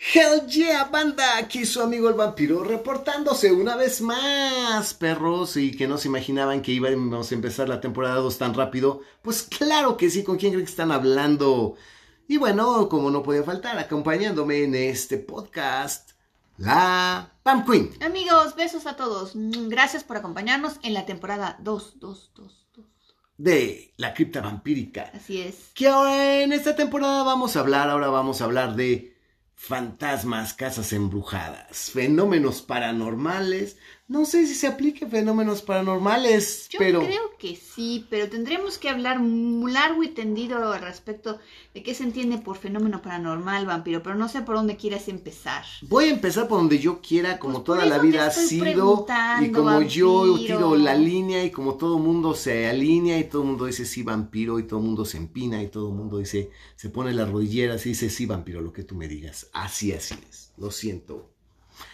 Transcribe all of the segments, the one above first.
Hell yeah, banda, aquí su amigo el vampiro reportándose una vez más, perros, y que no se imaginaban que íbamos a empezar la temporada 2 tan rápido. Pues claro que sí, ¿con quién creen que están hablando? Y bueno, como no podía faltar, acompañándome en este podcast, la Pam Queen. Amigos, besos a todos. Gracias por acompañarnos en la temporada 2, 2, 2, 2. de la cripta vampírica. Así es. Que ahora en esta temporada vamos a hablar, ahora vamos a hablar de fantasmas, casas embrujadas, fenómenos paranormales. No sé si se aplique fenómenos paranormales, Yo pero creo que sí, pero tendremos que hablar muy largo y tendido al respecto de qué se entiende por fenómeno paranormal, vampiro, pero no sé por dónde quieras empezar. voy a empezar por donde yo quiera, como Pues toda la vida ha sido, y como yo tiro la línea y como todo mundo se alinea y todo el mundo dice sí vampiro y todo el mundo se empina y todo el mundo dice, se pone las rodilleras y dice sí vampiro, lo que tú me digas. Así, así es. Lo siento.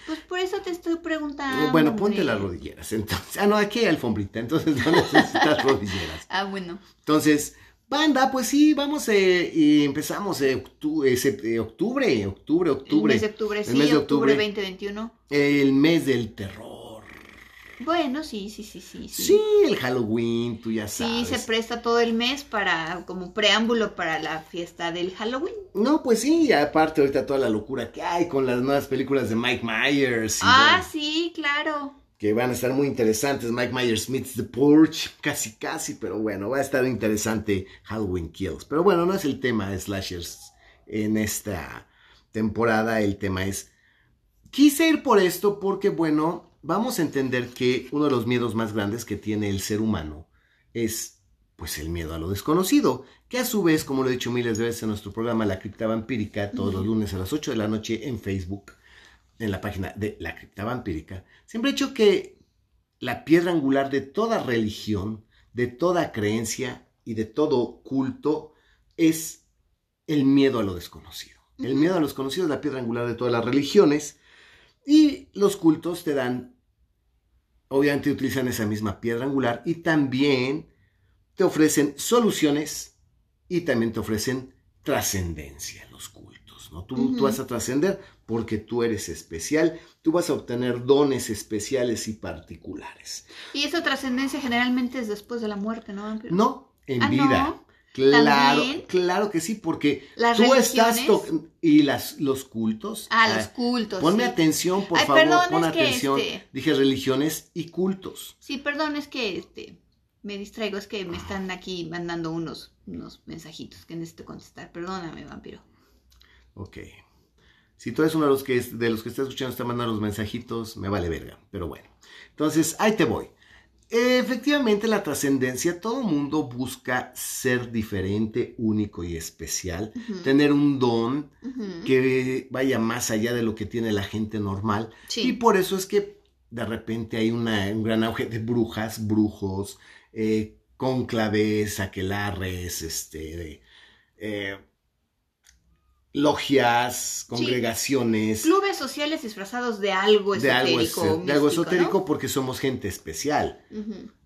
Pues por eso te estoy preguntando. Bueno, ponte hombre. las rodilleras. Entonces, ah, no, aquí hay alfombrita, entonces no necesitas rodilleras. Ah, bueno. Entonces, banda, pues sí, vamos eh, y empezamos eh, octu- eh, eh, octubre, octubre, El octubre. mes de octubre, El sí, mes de octubre octubre. 2021. El mes del terror. Bueno, sí, sí, sí, sí. Sí, el Halloween, tú ya Sí, sabes. se presta todo el mes para, como preámbulo para la fiesta del Halloween. No, pues sí, y aparte ahorita toda la locura que hay con las nuevas películas de Mike Myers. y Ah, bueno, sí, claro. que van a estar muy interesantes. Mike Myers meets The Purge, casi casi, pero bueno, va a estar interesante Halloween Kills. Pero bueno, no es el tema de slashers en esta temporada, el tema es... Quise ir por esto porque, bueno, vamos a entender que uno de los miedos más grandes que tiene el ser humano es, pues, el miedo a lo desconocido, que a su vez, como lo he dicho miles de veces en nuestro programa La Cripta Vampírica, todos los lunes a las 8 de la noche en Facebook, en la página de La Cripta Vampírica, siempre he dicho que la piedra angular de toda religión, de toda creencia y de todo culto es el miedo a lo desconocido. El miedo a lo desconocido es la piedra angular de todas las religiones y los cultos te dan, obviamente utilizan esa misma piedra angular y también te ofrecen soluciones y también te ofrecen trascendencia los cultos. ¿no? Tú, vas a trascender porque tú eres especial, tú vas a obtener dones especiales y particulares. Y esa trascendencia generalmente es después de la muerte, ¿no? No en Ah, vida. ¿no? Claro, ¿También? claro que sí, porque Las tú estás religiones. y las, los cultos. Ah, ah, los cultos. Ponme sí. atención, por Ay, favor, perdón, pon atención. este- Dije religiones y cultos. Sí, perdón, es que este, me distraigo, es que me están aquí mandando unos, unos mensajitos que necesito contestar. Perdóname, vampiro. Ok. Si tú eres uno de los que, de los que está escuchando, está mandando los mensajitos, me vale verga. Pero bueno. Entonces, ahí te voy. Efectivamente, la trascendencia, todo mundo busca ser diferente, único y especial. Tener un don que vaya más allá de lo que tiene la gente normal. Sí. Y por eso es que de repente hay una- un gran auge de brujas, brujos, eh, cónclaves, aquelarres, este, de, eh, logias, congregaciones. Clubes sociales disfrazados de algo De algo, esotérico. de algo esotérico porque somos gente especial.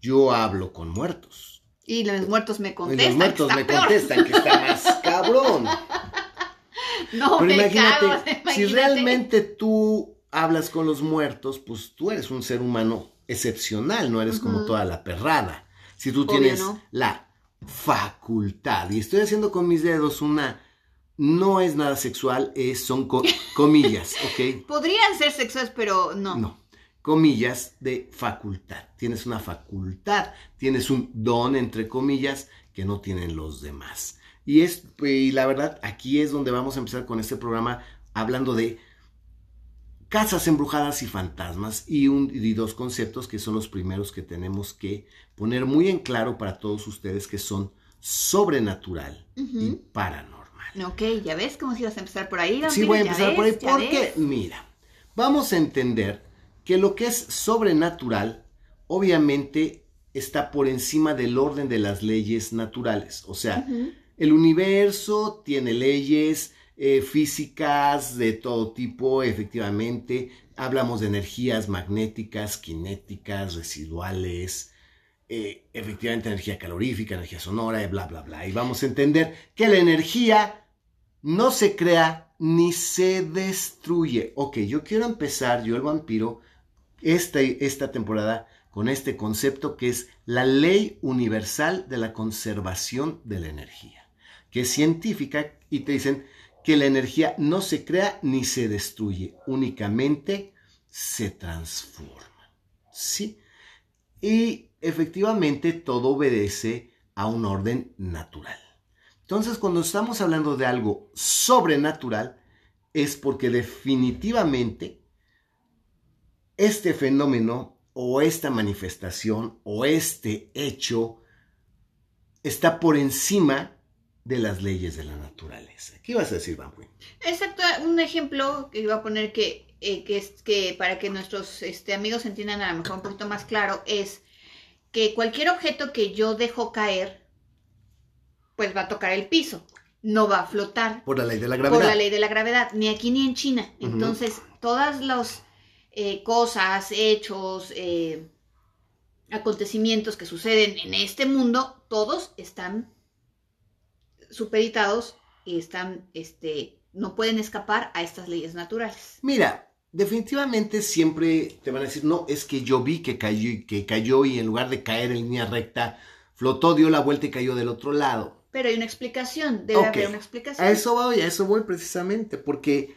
Yo hablo con muertos. Y los muertos me Y contestan. los muertos que me peor. contestan que está más cabrón. No, Pero me imagínate, cago, si imagínate. realmente tú hablas con los muertos, pues tú eres un ser humano excepcional, no eres como toda la perrada. Si tú Obvio, tienes ¿no? la facultad, y estoy haciendo con mis dedos una, no es nada sexual, es, son co- comillas, ¿ok? Podrían ser sexuales, pero no. No, comillas de facultad. Tienes una facultad, tienes un don, entre comillas, que no tienen los demás. Y, es, y la verdad, aquí es donde vamos a empezar con este programa hablando de casas embrujadas y fantasmas y, un, y dos conceptos que son los primeros que tenemos que poner muy en claro para todos ustedes que son sobrenatural y Ujú. paranormal. Ok, ya ves cómo si ibas a empezar por ahí. Sí, voy a empezar por ahí porque, ves. mira, vamos a entender que lo que es sobrenatural, obviamente, está por encima del orden de las leyes naturales. O sea, el universo tiene leyes eh, físicas de todo tipo, efectivamente. Hablamos de energías magnéticas, cinéticas, residuales, eh, efectivamente energía calorífica, energía sonora, y bla, bla, bla. Y vamos a entender que la energía no se crea ni se destruye. Ok, yo quiero empezar, yo el vampiro, esta, esta temporada con este concepto que es la ley universal de la conservación de la energía, que es científica y te dicen que la energía no se crea ni se destruye, únicamente se transforma. ¿Sí? Y efectivamente todo obedece a un orden natural. Entonces, cuando estamos hablando de algo sobrenatural, es porque definitivamente este fenómeno o esta manifestación o este hecho está por encima de las leyes de la naturaleza. ¿Qué ibas a decir, Bambuin? Exacto, un ejemplo que iba a poner que, eh, que, es, que para que nuestros este, amigos entiendan a lo mejor un poquito más claro es que cualquier objeto que yo dejo caer, pues va a tocar el piso, no va a flotar. Por la ley de la gravedad. Por la ley de la gravedad, ni aquí ni en China. Entonces, todas las eh, cosas, hechos, eh, acontecimientos que suceden en este mundo, todos están supeditados y están, este, no pueden escapar a estas leyes naturales. Mira, definitivamente siempre te van a decir, no, es que yo vi que cayó, que cayó y en lugar de caer en línea recta, flotó, dio la vuelta y cayó del otro lado. Pero hay una explicación, debe haber una explicación. A eso voy, a eso voy precisamente, porque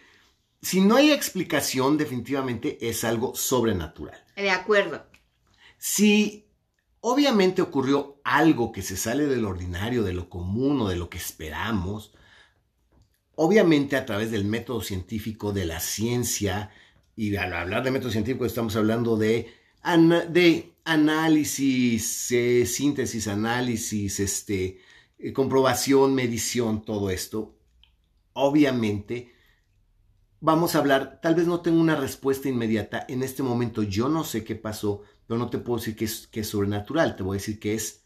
si no hay explicación, definitivamente es algo sobrenatural. De acuerdo. Si obviamente ocurrió algo que se sale del ordinario, de lo común o de lo que esperamos, obviamente a través del método científico, de la ciencia, y al hablar de método científico estamos hablando de, de análisis, eh, síntesis, análisis, este, eh, comprobación, medición, todo esto, obviamente vamos a hablar, tal vez no tengo una respuesta inmediata, en este momento yo no sé qué pasó, pero no te puedo decir que es, que es sobrenatural, te voy a decir que es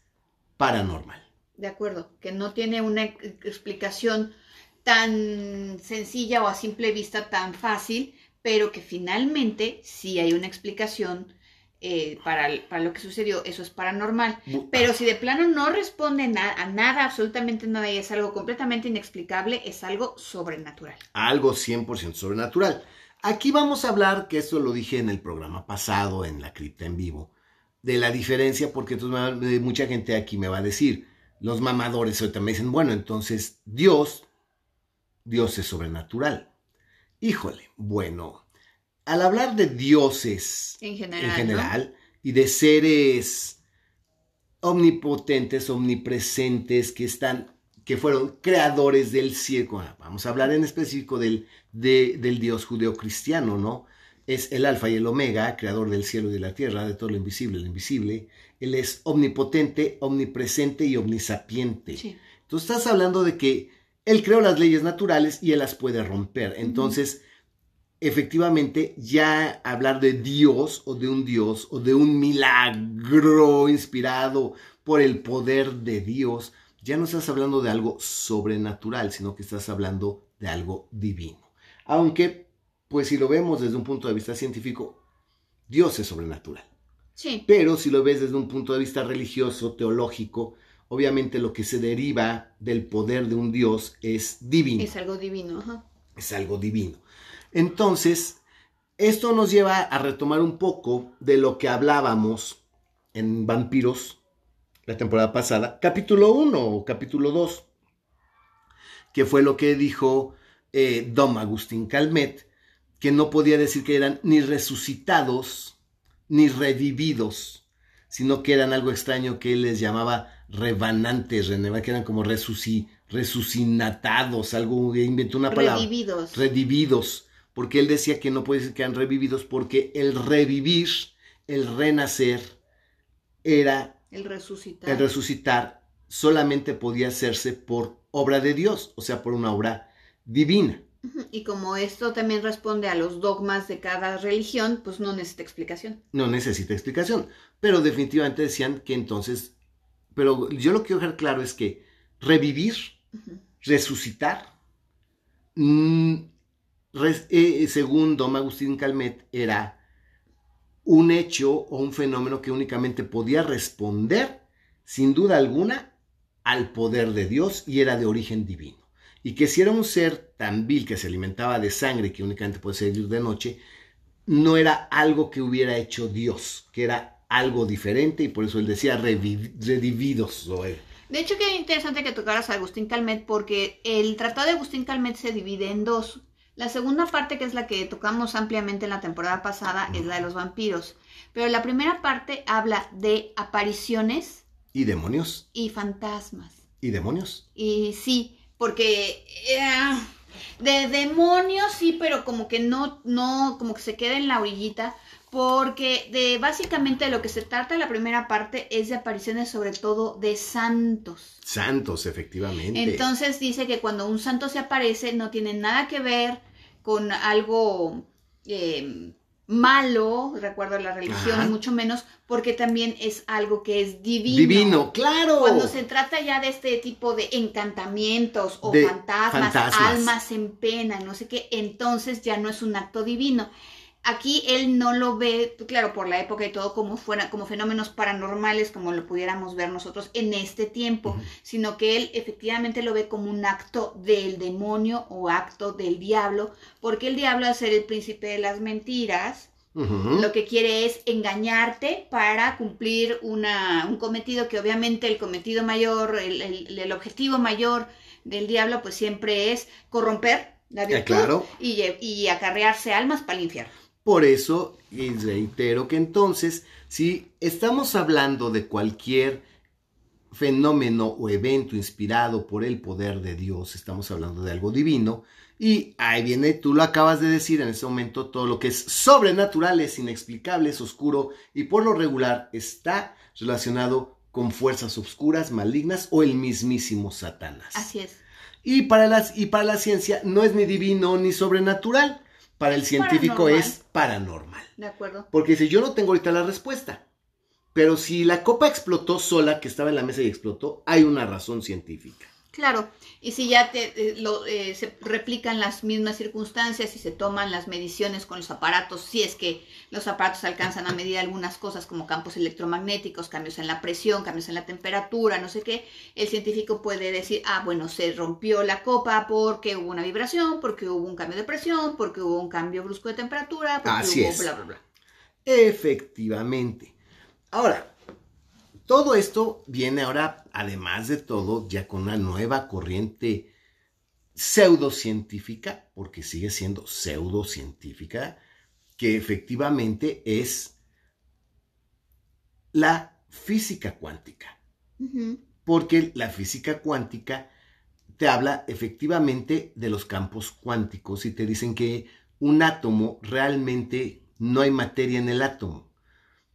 paranormal. De acuerdo, que no tiene una explicación tan sencilla o a simple vista tan fácil, pero que finalmente sí hay una explicación eh, para, para, lo que sucedió, eso es paranormal. Pero si de plano no responde a nada, absolutamente nada, y es algo completamente inexplicable, es algo sobrenatural. Algo 100% sobrenatural. Aquí vamos a hablar, que esto lo dije en el programa pasado, en la cripta en vivo, de la diferencia, porque entonces mucha gente aquí me va a decir, los mamadores ahorita me dicen, bueno, entonces Dios, Dios es sobrenatural. Híjole, bueno, al hablar de dioses en general, y de seres omnipotentes, omnipresentes, que están, que fueron creadores del cielo, vamos a hablar en específico del, del Dios judeocristiano, ¿no? Es el alfa y el omega, creador del cielo y de la tierra, de todo lo invisible, lo invisible. Él es omnipotente, omnipresente y omnisapiente. Sí. Tú estás hablando de que él creó las leyes naturales y él las puede romper. Entonces, efectivamente ya hablar de Dios o de un Dios o de un milagro inspirado por el poder de Dios, ya no estás hablando de algo sobrenatural, sino que estás hablando de algo divino. Aunque, pues si lo vemos desde un punto de vista científico, Dios es sobrenatural. Sí. Pero si lo ves desde un punto de vista religioso, teológico, obviamente lo que se deriva del poder de un Dios es divino. Es algo divino, ajá. Es algo divino. Entonces, esto nos lleva a retomar un poco de lo que hablábamos en Vampiros la temporada pasada, capítulo 1 o capítulo 2, que fue lo que dijo eh, Dom Agustín Calmet, que no podía decir que eran ni resucitados ni revividos, sino que eran algo extraño que él les llamaba rebanantes, que eran como resuci, resucinatados, algo, inventó una palabra. Redividos. Redividos porque él decía que no puede ser que han revividos porque el revivir, el renacer, era... El resucitar. El resucitar solamente podía hacerse por obra de Dios, o sea, por una obra divina. Y como esto también responde a los dogmas de cada religión, pues no necesita explicación. No necesita explicación. Pero definitivamente decían que entonces, pero yo lo que quiero dejar claro es que revivir, resucitar, mmm, eh, según Don Agustín Calmet, era un hecho o un fenómeno que únicamente podía responder, sin duda alguna, al poder de Dios y era de origen divino. y que si era un ser tan vil que se alimentaba de sangre que únicamente puede salir de noche, no era algo que hubiera hecho Dios, que era algo diferente y por eso él decía redividos. De hecho, qué interesante que tocaras a Agustín Calmet porque el tratado de Agustín Calmet se divide en dos. La segunda parte, que es la que tocamos ampliamente en la temporada pasada, es la de los vampiros. Pero la primera parte habla de apariciones. Y demonios. Y fantasmas. Y demonios. Y sí, porque eh, de demonios sí, pero como que no, no, como que se queda en la orillita porque de básicamente lo que se trata la primera parte es de apariciones sobre todo de santos. Santos, efectivamente. Entonces dice que cuando un santo se aparece no tiene nada que ver con algo eh, malo, recuerdo la religión, mucho menos, porque también es algo que es divino. Divino, claro. Cuando se trata ya de este tipo de encantamientos o fantasmas, almas en pena, no sé qué, entonces ya no es un acto divino. Aquí él no lo ve, claro, por la época y todo, como fuera, como fenómenos paranormales, como lo pudiéramos ver nosotros en este tiempo, sino que él efectivamente lo ve como un acto del demonio o acto del diablo, porque el diablo, al ser el príncipe de las mentiras, lo que quiere es engañarte para cumplir una, un cometido que obviamente el cometido mayor, el, objetivo mayor del diablo, pues siempre es corromper la eh, virtud y, y acarrearse almas para el infierno. Por eso, y reitero que entonces, si estamos hablando de cualquier fenómeno o evento inspirado por el poder de Dios, estamos hablando de algo divino, y ahí viene, tú lo acabas de decir en ese momento, todo lo que es sobrenatural, es inexplicable, es oscuro y por lo regular está relacionado con fuerzas oscuras, malignas o el mismísimo Satanás. Así es. Y para, las, y para la ciencia no es ni divino ni sobrenatural, para el científico es paranormal. De acuerdo. Porque dice, yo no tengo ahorita la respuesta. Pero si la copa explotó sola, que estaba en la mesa y explotó, hay una razón científica. Claro, y si ya te, eh, lo, eh, se replican las mismas circunstancias y se toman las mediciones con los aparatos, si es que los aparatos alcanzan a medir algunas cosas como campos electromagnéticos, cambios en la presión, cambios en la temperatura, no sé qué, el científico puede decir, ah, bueno, se rompió la copa porque hubo una vibración, porque hubo un cambio de presión, porque hubo un cambio brusco de temperatura, porque Así hubo es. bla, bla, bla. Efectivamente. Ahora, todo esto viene ahora, además de todo, ya con una nueva corriente pseudocientífica, porque sigue siendo pseudocientífica, que efectivamente es la física cuántica. Porque la física cuántica te habla efectivamente de los campos cuánticos y te dicen que un átomo realmente no hay materia en el átomo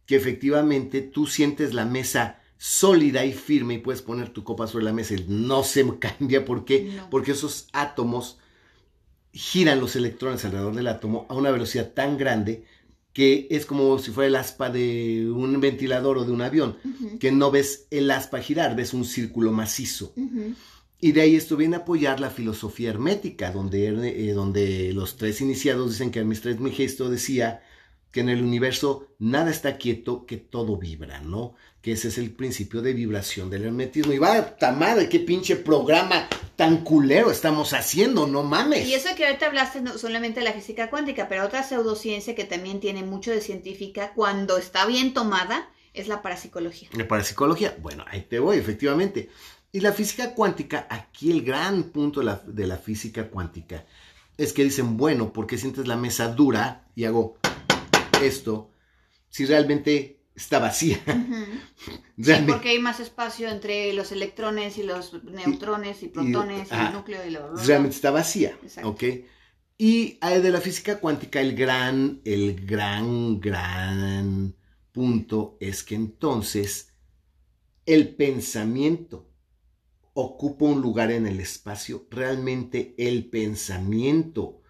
que efectivamente tú sientes la mesa sólida y firme y puedes poner tu copa sobre la mesa y no se cambia. ¿Por qué? Porque esos átomos giran los electrones alrededor del átomo a una velocidad tan grande que es como si fuera el aspa de un ventilador o de un avión, que no ves el aspa girar, ves un círculo macizo. Y de ahí esto viene a apoyar la filosofía hermética, donde, eh, donde los tres iniciados dicen que Hermes Trismegisto decía que en el universo nada está quieto, que todo vibra, ¿no? Que ese es el principio de vibración del hermetismo. Y va, ta madre, qué pinche programa tan culero estamos haciendo, no mames. Y eso que ahorita hablaste no solamente de la física cuántica, pero otra pseudociencia que también tiene mucho de científica, cuando está bien tomada, es la parapsicología. La parapsicología, bueno, ahí te voy, efectivamente. Y la física cuántica, aquí el gran punto de la, de la física cuántica es que dicen, bueno, ¿por qué sientes la mesa dura? Y hago esto si realmente está vacía. sí, porque hay más espacio entre los electrones y los neutrones y, protones y, el núcleo y lo, Realmente está vacía. ¿Ok? Y de la física cuántica, el gran, el gran, gran punto es que entonces el pensamiento ocupa un lugar en el espacio. Realmente el pensamiento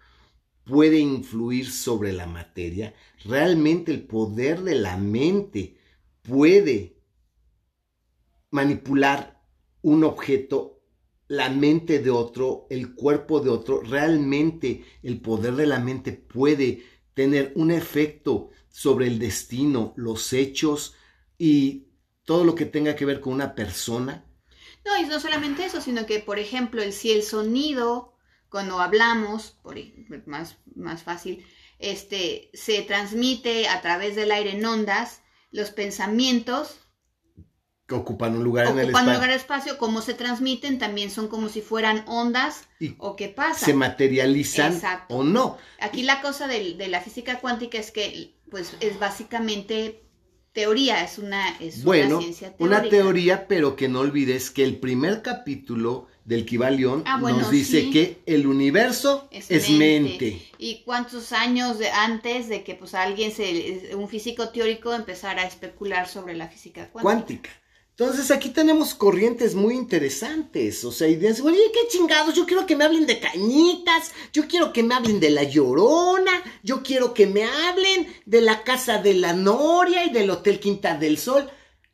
puede influir sobre la materia, realmente el poder de la mente puede manipular un objeto, la mente de otro, el cuerpo de otro, realmente el poder de la mente puede tener un efecto sobre el destino, los hechos y todo lo que tenga que ver con una persona. No, y no solamente eso, sino que, por ejemplo, el, si el sonido, cuando hablamos, por, más, más fácil, este, se transmite a través del aire en ondas, los pensamientos que ocupan un lugar en el ocupan espacio. lugar en el espacio, cómo se transmiten, también son como si fueran ondas Y o qué pasa. Se materializan Exacto. o no. Aquí la cosa del- de, la física cuántica es que, pues, es básicamente teoría, es una, es Bueno, una ciencia teórica. una teoría, pero que no olvides que el primer capítulo del Kibalión Ah, bueno, nos dice sí. que el universo es, mente. ¿Y cuántos años de, antes de que pues alguien, se, un físico teórico empezara a especular sobre la física cuántica? cuántica. Entonces aquí tenemos corrientes muy interesantes, o sea, ideas, oye, qué chingados, yo quiero que me hablen de cañitas, yo quiero que me hablen de la llorona, yo quiero que me hablen de la casa de la Noria y del Hotel Quinta del Sol.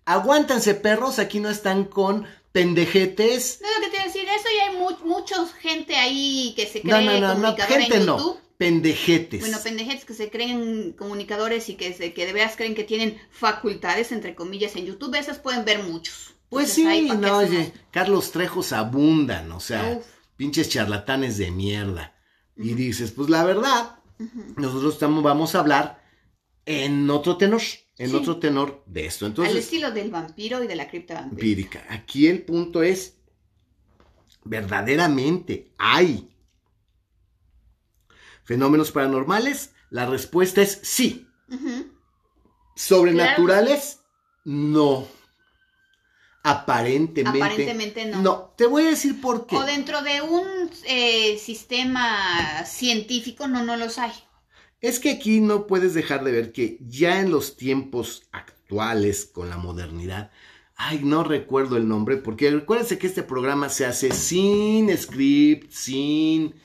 Aguántanse perros, aquí no están con pendejetes. No, lo que te iba a decir, eso ya hay mu mucha gente ahí que se cree no, no, no, comunicadora gente en no, YouTube. pendejetes. Bueno, pendejetes que se creen comunicadores y que, se, que de veras creen que tienen facultades, entre comillas, en YouTube, esas pueden ver muchos. Pues Entonces, sí, ¿para qué no, oye, Carlos Trejos abundan, o sea, Uf. pinches charlatanes de mierda. Y dices, pues la verdad, nosotros estamos, vamos a hablar en otro tenor, en Sí. otro tenor de esto. Al Entonces, estilo del vampiro y de la cripta vampírica. empírica. Aquí el punto es, verdaderamente hay fenómenos paranormales. La respuesta es sí. Sobrenaturales, no. Aparentemente. Aparentemente no. No, te voy a decir por qué. O dentro de un eh, sistema científico, no, no los hay. Es que aquí no puedes dejar de ver que ya en los tiempos actuales, con la modernidad, ay, no recuerdo el nombre, porque recuérdense que este programa se hace sin script, sin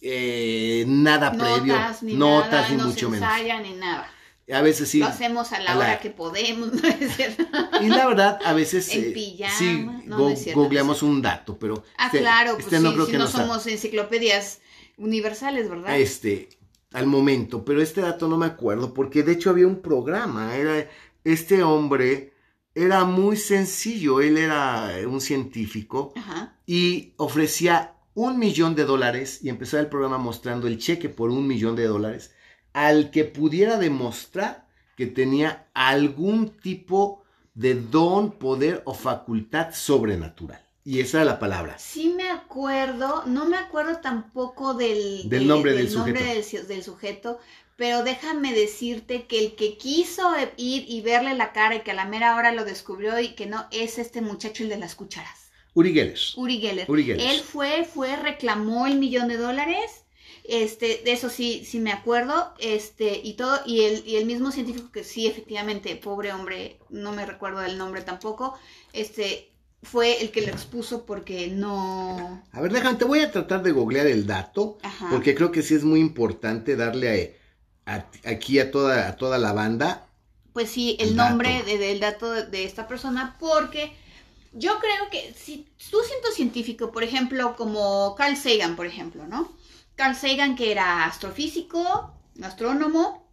eh, nada previo, Notas, ni notas, nada, ni no mucho se menos. ensaya, ni nada. A veces sí. Lo hacemos a la a la- hora que podemos, ¿no es cierto? Y la verdad, a veces En eh, pijama, sí, no, no go- es cierto, googleamos un dato, pero Ah, este- claro, pues este no sí, creo si que no somos enciclopedias universales, ¿verdad? este al momento, pero este dato no me acuerdo porque de hecho había un programa, era este hombre era muy sencillo, él era un científico Ajá. y ofrecía un millón de dólares y empezó el programa mostrando el cheque por un millón de dólares al que pudiera demostrar que tenía algún tipo de don, poder o facultad sobrenatural. Y esa era la palabra. Sí me acuerdo, no me acuerdo tampoco del, Del de- nombre del nombre sujeto. del ci- del sujeto, pero déjame decirte que el que quiso ir y verle la cara y que a la mera hora lo descubrió y que no, es este muchacho el de las cucharas, Uri Geller. Uri Geller. Uri Geller. Él fue, fue, reclamó el millón de dólares. Este, de eso sí, sí me acuerdo, este, y todo, y el, y el mismo científico que sí, efectivamente, pobre hombre, no me recuerdo del nombre tampoco, este, fue el que lo expuso porque no, A ver, déjame, te voy a tratar de googlear el dato, Ajá. porque creo que sí es muy importante darle a- a- aquí a toda, a toda la banda. pues sí, el El nombre dato. de- del dato de, de esta persona, porque yo creo que si tú siendo científico, por ejemplo, como Carl Sagan, por ejemplo, ¿no? Carl Sagan, que era astrofísico, astrónomo,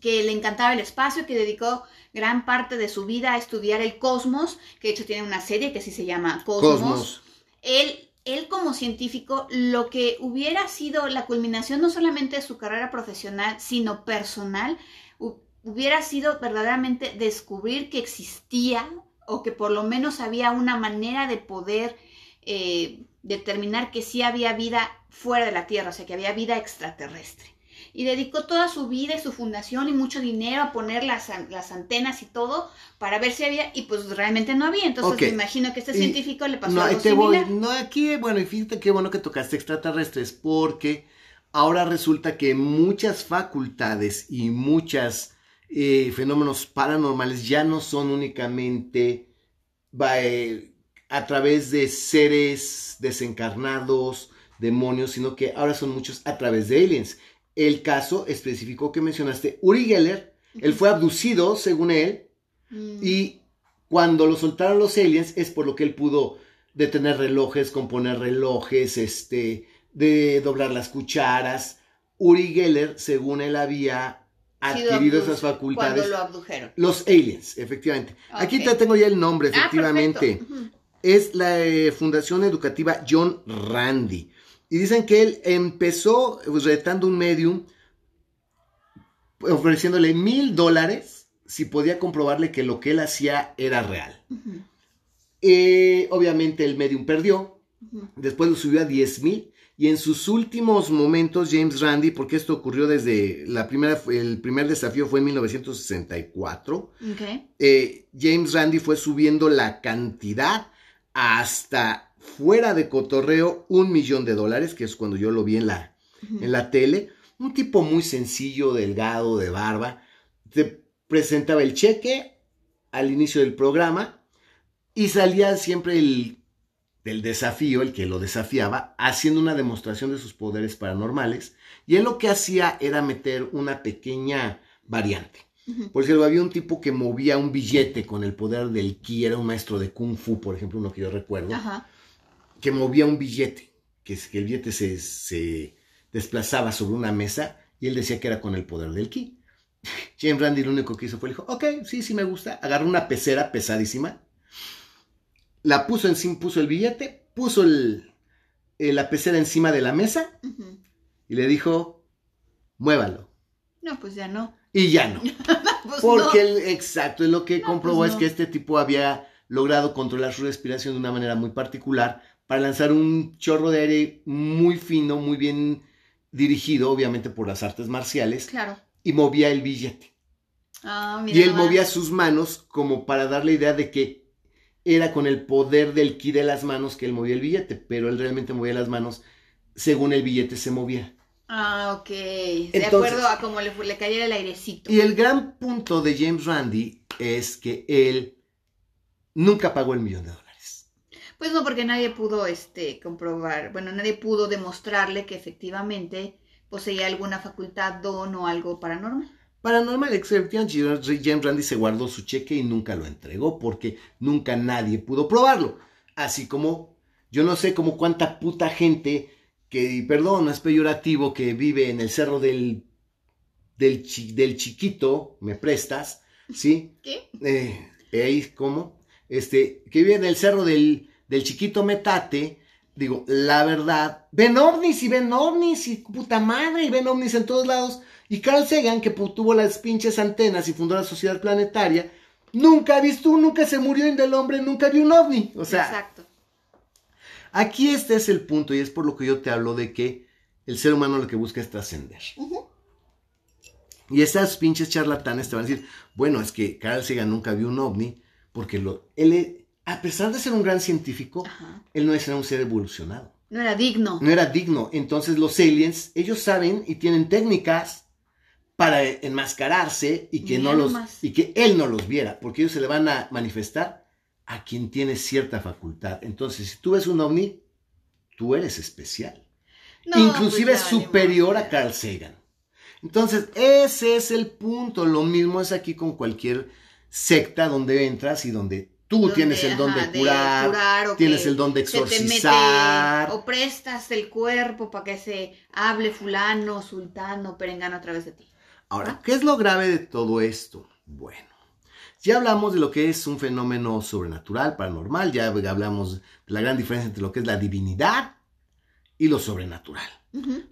que le encantaba el espacio, que dedicó gran parte de su vida a estudiar el cosmos, que de hecho tiene una serie que sí se llama Cosmos. Cosmos. Él, él como científico, lo que hubiera sido la culminación no solamente de su carrera profesional, sino personal, hu- hubiera sido verdaderamente descubrir que existía o que por lo menos había una manera de poder eh, determinar que sí había vida fuera de la Tierra, o sea, que había vida extraterrestre. Y dedicó toda su vida y su fundación y mucho dinero a poner las, an- las antenas y todo para ver si había, y pues realmente no había. Entonces me imagino que este Y- científico le pasó No, algo te voy. similar. No, aquí, bueno, y fíjate qué bueno que tocaste extraterrestres, porque ahora resulta que muchas facultades y muchos fenómenos paranormales ya no son únicamente eh, a través de seres desencarnados, demonios, sino que ahora son muchos a través de aliens. El caso específico que mencionaste, Uri Geller, él fue abducido, según él, Mm. y cuando lo soltaron los aliens es por lo que él pudo detener relojes, componer relojes, este, de doblar las cucharas. Uri Geller, según él había adquirido esas facultades. Cuando lo abdujeron. Los aliens, efectivamente. Aquí Ok. te tengo ya el nombre, Ah, efectivamente. es la eh, Fundación Educativa John Randy. Y dicen que él empezó retando un medium ofreciéndole mil dólares si podía comprobarle que lo que él hacía era real. Eh, obviamente el medium perdió, después lo subió a 10 mil. Y en sus últimos momentos James Randi, porque esto ocurrió desde la primera, el primer desafío fue en 1964, eh, James Randi fue subiendo la cantidad hasta fuera de cotorreo un millón de dólares, que es cuando yo lo vi en la, en la tele, un tipo muy sencillo, delgado, de barba, te presentaba el cheque al inicio del programa y salía siempre el del desafío, el que lo desafiaba, haciendo una demostración de sus poderes paranormales. Y él lo que hacía era meter una pequeñña variante. Por ejemplo, había un tipo que movía un billete con el poder del ki, era un maestro de kung fu, por ejemplo, uno que yo recuerdo, que movía un billete, que, que el billete se, se, desplazaba sobre una mesa y él decía que era con el poder del ki. James Randy lo único que hizo fue, dijo, ok, sí, sí me gusta, agarró una pecera pesadísima, la puso encima, puso el billete, puso el, eh, la pecera encima de la mesa y le dijo, muévalo. No, pues ya no. Y ya no. pues Porque, El, exacto, lo que comprobó pues es que este tipo había logrado controlar su respiración de una manera muy particular para lanzar un chorro de aire muy fino, muy bien dirigido, obviamente por las artes marciales. Claro. Y movía el billete. Ah, y él movía sus manos como para dar la idea de que era con el poder del ki de las manos que él movía el billete, pero él realmente movía las manos según el billete se movía. Ah, ok. De acuerdo a cómo le, le cayera el airecito. Y el gran punto de James Randi es que él nunca pagó el millón de dólares. Pues no, porque nadie pudo este, comprobar, bueno, nadie pudo demostrarle que efectivamente poseía alguna facultad, don o algo paranormal. Paranormal Exception, James Randi se guardó su cheque y nunca lo entregó porque nunca nadie pudo probarlo. Así como yo no sé como cuánta puta gente que, perdón, es peyorativo, que vive en el cerro del, del, del chiquito, me prestas, ¿sí? ¿Qué? Eh, ¿Cómo? Este, que vive en el cerro del, del chiquito metate, digo, la verdad, ven ovnis y ven ovnis y puta madre y ven ovnis en todos lados y Carl Sagan, que tuvo las pinches antenas y fundó la Sociedad Planetaria, nunca ha visto, nunca se murió en del hombre, nunca vio un ovni. O sea, Exacto. aquí este es el punto y es por lo que yo te hablo de que el ser humano lo que busca es trascender. Y esas pinches charlatanes te van a decir, bueno, es que Carl Sagan nunca vio un ovni porque lo, él, a pesar de ser un gran científico, él no es un ser evolucionado. No era digno. No era digno. Entonces los aliens, ellos saben y tienen técnicas para enmascararse y que, no los, y que él no los viera, porque ellos se le van a manifestar a quien tiene cierta facultad. Entonces, si tú ves un ovni, tú eres especial. Inclusive pues superior a Carl Sagan. Entonces, ese es el punto. Lo mismo es aquí con cualquier secta donde entras y donde tú tienes el don de curar, tienes el don de exorcizar. o prestas el cuerpo para que se hable fulano, sultano, perengano a través de ti. Ahora, ¿qué es lo grave de todo esto? Bueno, ya hablamos de lo que es un fenómeno sobrenatural, paranormal, ya hablamos de la gran diferencia entre lo que es la divinidad y lo sobrenatural.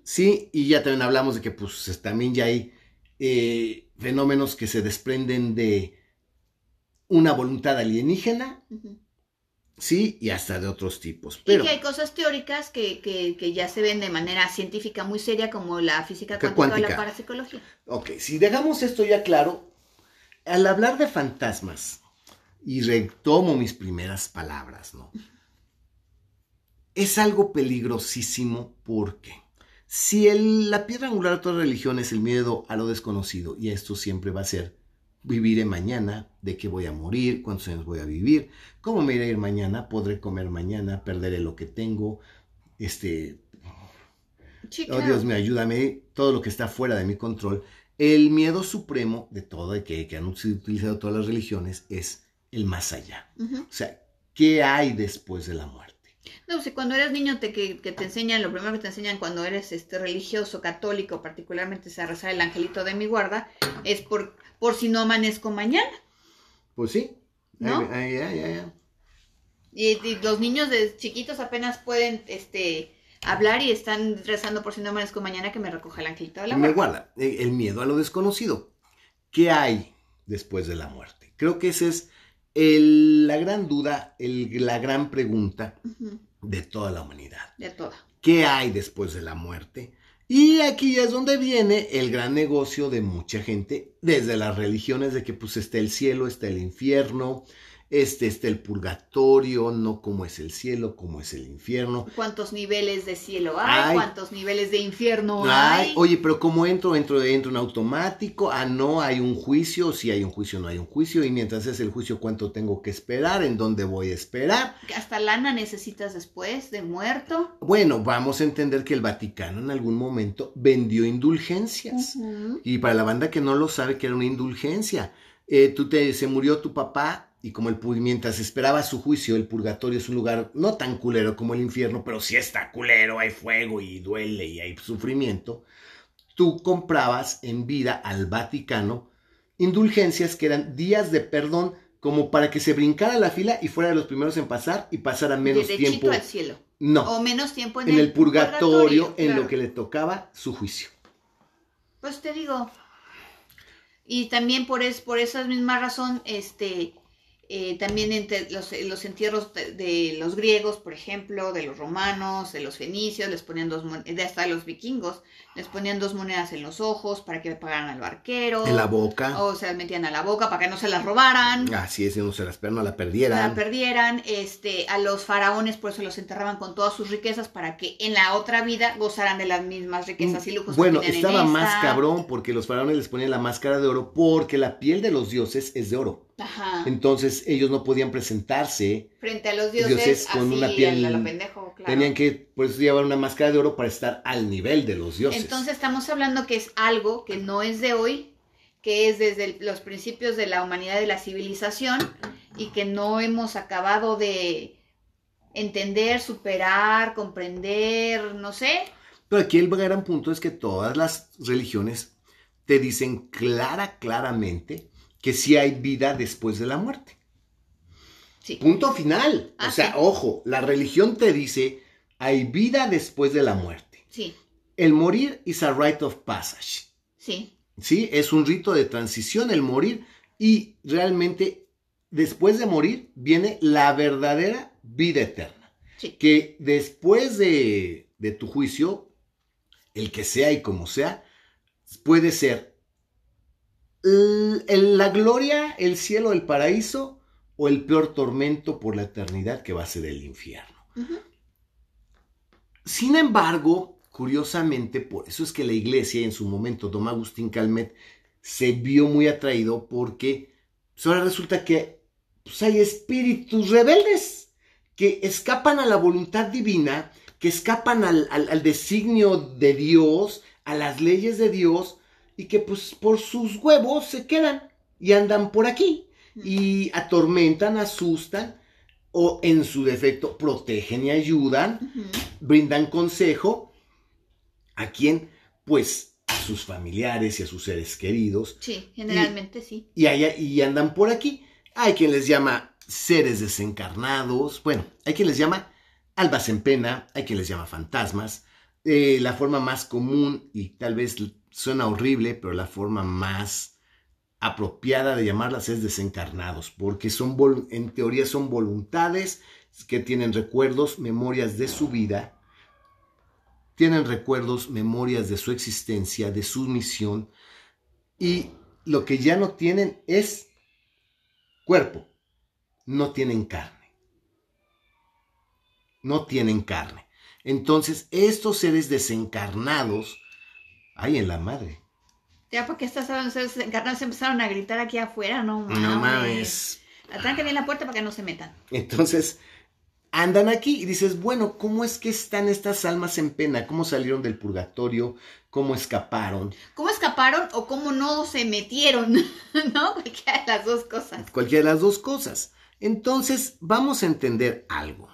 Sí, y ya también hablamos de que pues también ya hay eh, fenómenos que se desprenden de una voluntad alienígena, sí, y hasta de otros tipos. Pero, y que hay cosas teóricas que, que, ya se ven de manera científica muy seria, como la física cuántica, o la parapsicología. Ok, si dejamos esto ya claro, al hablar de fantasmas, y retomo mis primeras palabras, ¿no? Es algo peligrosísimo porque si el, la piedra angular de toda religión es el miedo a lo desconocido, y esto siempre va a ser viviré mañana, de qué voy a morir, cuántos años voy a vivir, cómo me iré a ir mañana, podré comer mañana, perderé lo que tengo, este, oh Dios me ayúdame, todo lo que está fuera de mi control. El miedo supremo de todo, y que, que han utilizado todas las religiones, es el más allá. O sea, ¿qué hay después de la muerte? No, si cuando eres niño te, que, te enseñan, lo primero que te enseñan cuando eres este, religioso, católico, particularmente es a rezar el angelito de mi guarda, es por por si no amanezco mañana. Pues sí. ¿No? ya. Y, y los niños de chiquitos apenas pueden, este, hablar y están rezando por si no amanezco mañana que me recoja el angelito de la Me muerte. guarda eh, el miedo a lo desconocido. ¿Qué hay después de la muerte? Creo que esa es el- la gran duda, el- la gran pregunta de toda la humanidad. De toda. ¿Qué hay después de la muerte? Y aquí es donde viene el gran negocio de mucha gente, desde las religiones, de que pues está el cielo, está el infierno, este está el purgatorio, no como es el cielo, como es el infierno. ¿Cuántos niveles de cielo hay? Ay. ¿Cuántos niveles de infierno Ay, hay? oye, pero ¿cómo entro? Entro, entro en automático. Ah, no, hay un juicio. Si hay un juicio, no hay un juicio. Y mientras es el juicio, ¿cuánto tengo que esperar? ¿En dónde voy a esperar? ¿Hasta lana necesitas después de muerto? Bueno, vamos a entender que el Vaticano en algún momento vendió indulgencias. Y para la banda que no lo sabe, que era una indulgencia. Eh, tú te, se murió tu papá y como el mientras esperaba su juicio, el purgatorio es un lugar no tan culero como el infierno, pero sí está culero, hay fuego y duele y hay sufrimiento. Tú comprabas en vida al Vaticano indulgencias que eran días de perdón como para que se brincara la fila y fuera de los primeros en pasar y pasara menos Derechito tiempo. al cielo. No, O menos tiempo en, en el purgatorio, en claro. lo que le tocaba su juicio. Pues te digo. Y también por, es, por esa misma razón, este, eh, también entre los, los entierros de, los griegos, por ejemplo, de los romanos, de los fenicios, les ponían dos monedas, hasta los vikingos, les ponían dos monedas en los ojos para que pagaran al barquero. En la boca. O se las metían a la boca para que no se las robaran. Así es, y no se las, no la no perdieran. la perdieran, este, a los faraones por eso los enterraban con todas sus riquezas para que en la otra vida gozaran de las mismas riquezas y lujos. que Bueno, tenían en estaba más esta. cabrón porque los faraones les ponían la máscara de oro porque la piel de los dioses es de oro. Ajá. Entonces ellos no podían presentarse, frente a los dioses, dioses con así una piel- a pendejo, claro. tenían que por eso llevar una máscara de oro para estar al nivel de los dioses. Entonces estamos hablando que es algo que no es de hoy, que es desde el- los principios de la humanidad y de la civilización y que no hemos acabado de entender, superar, comprender, no sé. Pero aquí el gran punto es que todas las religiones te dicen clara, claramente que sí hay vida después de la muerte. Sí. Punto final. Ah, o sea, sí. ojo, la religión te dice hay vida después de la muerte. Sí, El morir is a rite of passage. sí, ¿sí? Es un rito de transición el morir y realmente después de morir viene la verdadera vida eterna. sí. Que después de, de tu juicio, el que sea y como sea, puede ser la gloria, el cielo, el paraíso o el peor tormento por la eternidad que va a ser el infierno. Sin embargo, curiosamente, por eso es que la iglesia en su momento, Don Agustín Calmet, se vio muy atraído porque pues, ahora resulta que pues, hay espíritus rebeldes que escapan a la voluntad divina, que escapan al, al- al designio de Dios, a las leyes de Dios, y que pues por sus huevos se quedan y andan por aquí y atormentan, asustan o en su defecto protegen y ayudan brindan consejo a quien, pues, a sus familiares y a sus seres queridos, Sí, generalmente sí. y, hay- y andan por aquí. Hay quien les llama seres desencarnados, bueno, hay quien les llama almas en pena, hay quien les llama fantasmas. Eh, la forma más común, y tal vez suena horrible, pero la forma más apropiada de llamarlas es desencarnados, porque son, en teoría son voluntades que tienen recuerdos, memorias de su vida, tienen recuerdos, memorias de su existencia, de su misión, y lo que ya no tienen es cuerpo, no tienen carne. No tienen carne. Entonces, estos seres desencarnados, ay, en la madre. Ya porque estas encarnadas empezaron a gritar aquí afuera, no mames. No mames. Bien la puerta para que no se metan. Entonces, andan aquí y dices, bueno, ¿cómo es que están estas almas en pena? ¿Cómo salieron del purgatorio? ¿Cómo escaparon? ¿Cómo escaparon o cómo no se metieron? ¿No? Cualquiera de las dos cosas. Cualquiera de las dos cosas. Entonces, vamos a entender algo.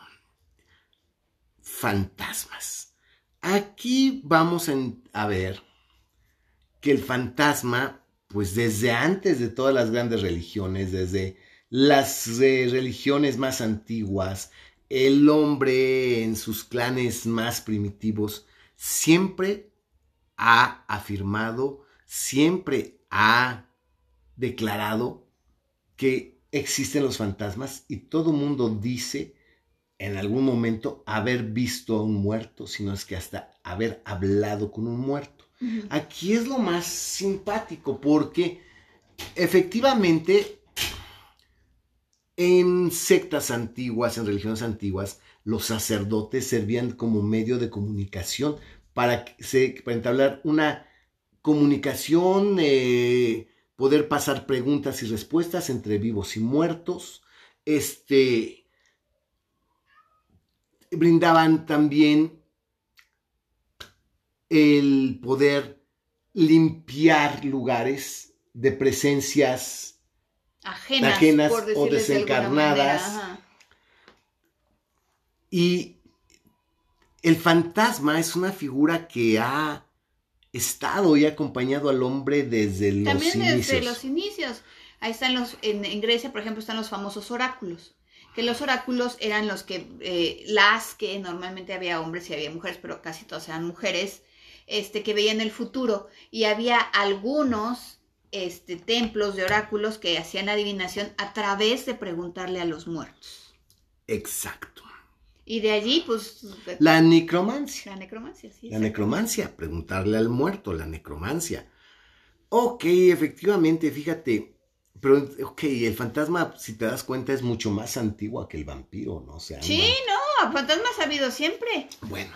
Fantasmas. Aquí vamos a ver que el fantasma, pues desde antes de todas las grandes religiones, desde las eh, religiones más antiguas, el hombre en sus clanes más primitivos, siempre ha afirmado, siempre ha declarado que existen los fantasmas y todo mundo dice en algún momento haber visto a un muerto, sino es que hasta haber hablado con un muerto. Aquí es lo más simpático porque efectivamente en sectas antiguas, en religiones antiguas, los sacerdotes servían como medio de comunicación para, para entablar una comunicación, eh, poder pasar preguntas y respuestas entre vivos y muertos. Este, brindaban también el poder limpiar lugares de presencias ajenas, o desencarnadas. y el fantasma es una figura que ha estado y acompañado al hombre desde los inicios. También desde los inicios. Ahí están los, en, Grecia, por ejemplo, están los famosos oráculos. Que los oráculos eran los que, eh, las que normalmente había hombres y había mujeres, pero casi todas eran mujeres, este, que veían el futuro. Y había algunos este, templos de oráculos que hacían adivinación a través de preguntarle a los muertos. Exacto. Y de allí, pues... La necromancia. La necromancia, sí. La necromancia, preguntarle al muerto, la necromancia. Ok, efectivamente, fíjate, pero, ok, el fantasma, si te das cuenta, es mucho más antiguo que el vampiro, ¿no? sí, no, fantasmas ha habido siempre. Bueno,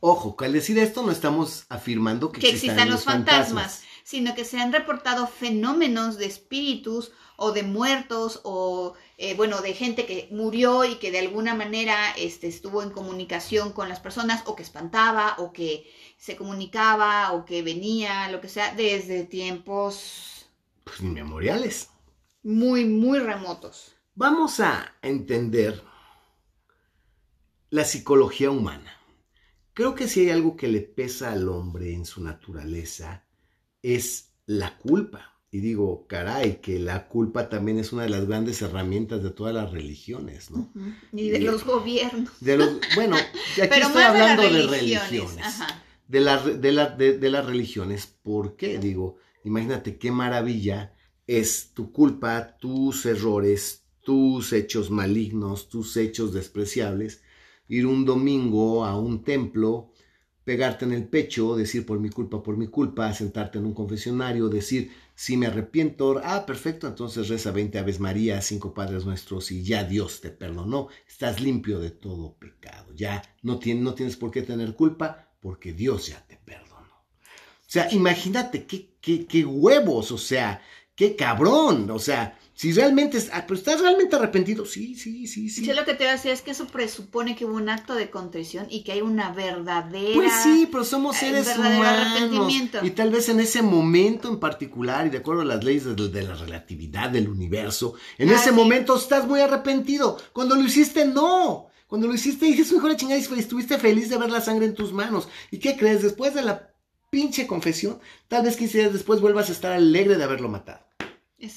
ojo, al decir esto no estamos afirmando que, existan, los fantasmas sino que se han reportado fenómenos de espíritus o de muertos o, eh, bueno, de gente que murió y que de alguna manera este, estuvo en comunicación con las personas o que espantaba o que se comunicaba o que venía, lo que sea, desde tiempos... Pues inmemoriales. Muy, muy remotos. Vamos a entender la psicología humana. Creo que si hay algo que le pesa al hombre en su naturaleza, es la culpa. Y digo, caray, que la culpa también es una de las grandes herramientas de todas las religiones, ¿no? Y de los gobiernos. De los, bueno, aquí estoy hablando de, religiones. De, la, de, de, las religiones. ¿Por qué? Digo, imagínate qué maravilla es tu culpa, tus errores, tus hechos malignos, tus hechos despreciables, ir un domingo a un templo pegarte en el pecho, decir por mi culpa, por mi culpa, sentarte en un confesionario, decir si me arrepiento, ah, perfecto, entonces reza 20 Aves María, cinco Padres Nuestros y ya Dios te perdonó, estás limpio de todo pecado, ya no, tienes, no tienes por qué tener culpa porque Dios ya te perdonó. O sea, imagínate qué, qué, qué huevos, o sea, qué cabrón, o sea, si realmente, ah, pero estás realmente arrepentido, sí, sí, sí, sí. Yo lo que te voy a decir es que eso presupone que hubo un acto de contrición y que hay una verdadera. Pues sí, pero somos eh, seres humanos. Y tal vez en ese momento en particular, y de acuerdo a las leyes de, la relatividad del universo, en ah, ese momento estás muy arrepentido. Cuando lo hiciste, no. Cuando lo hiciste, dices, mejor la chingada y estuviste feliz de ver la sangre en tus manos. ¿Y qué crees? Después de la pinche confesión, tal vez 15 días después vuelvas a estar alegre de haberlo matado.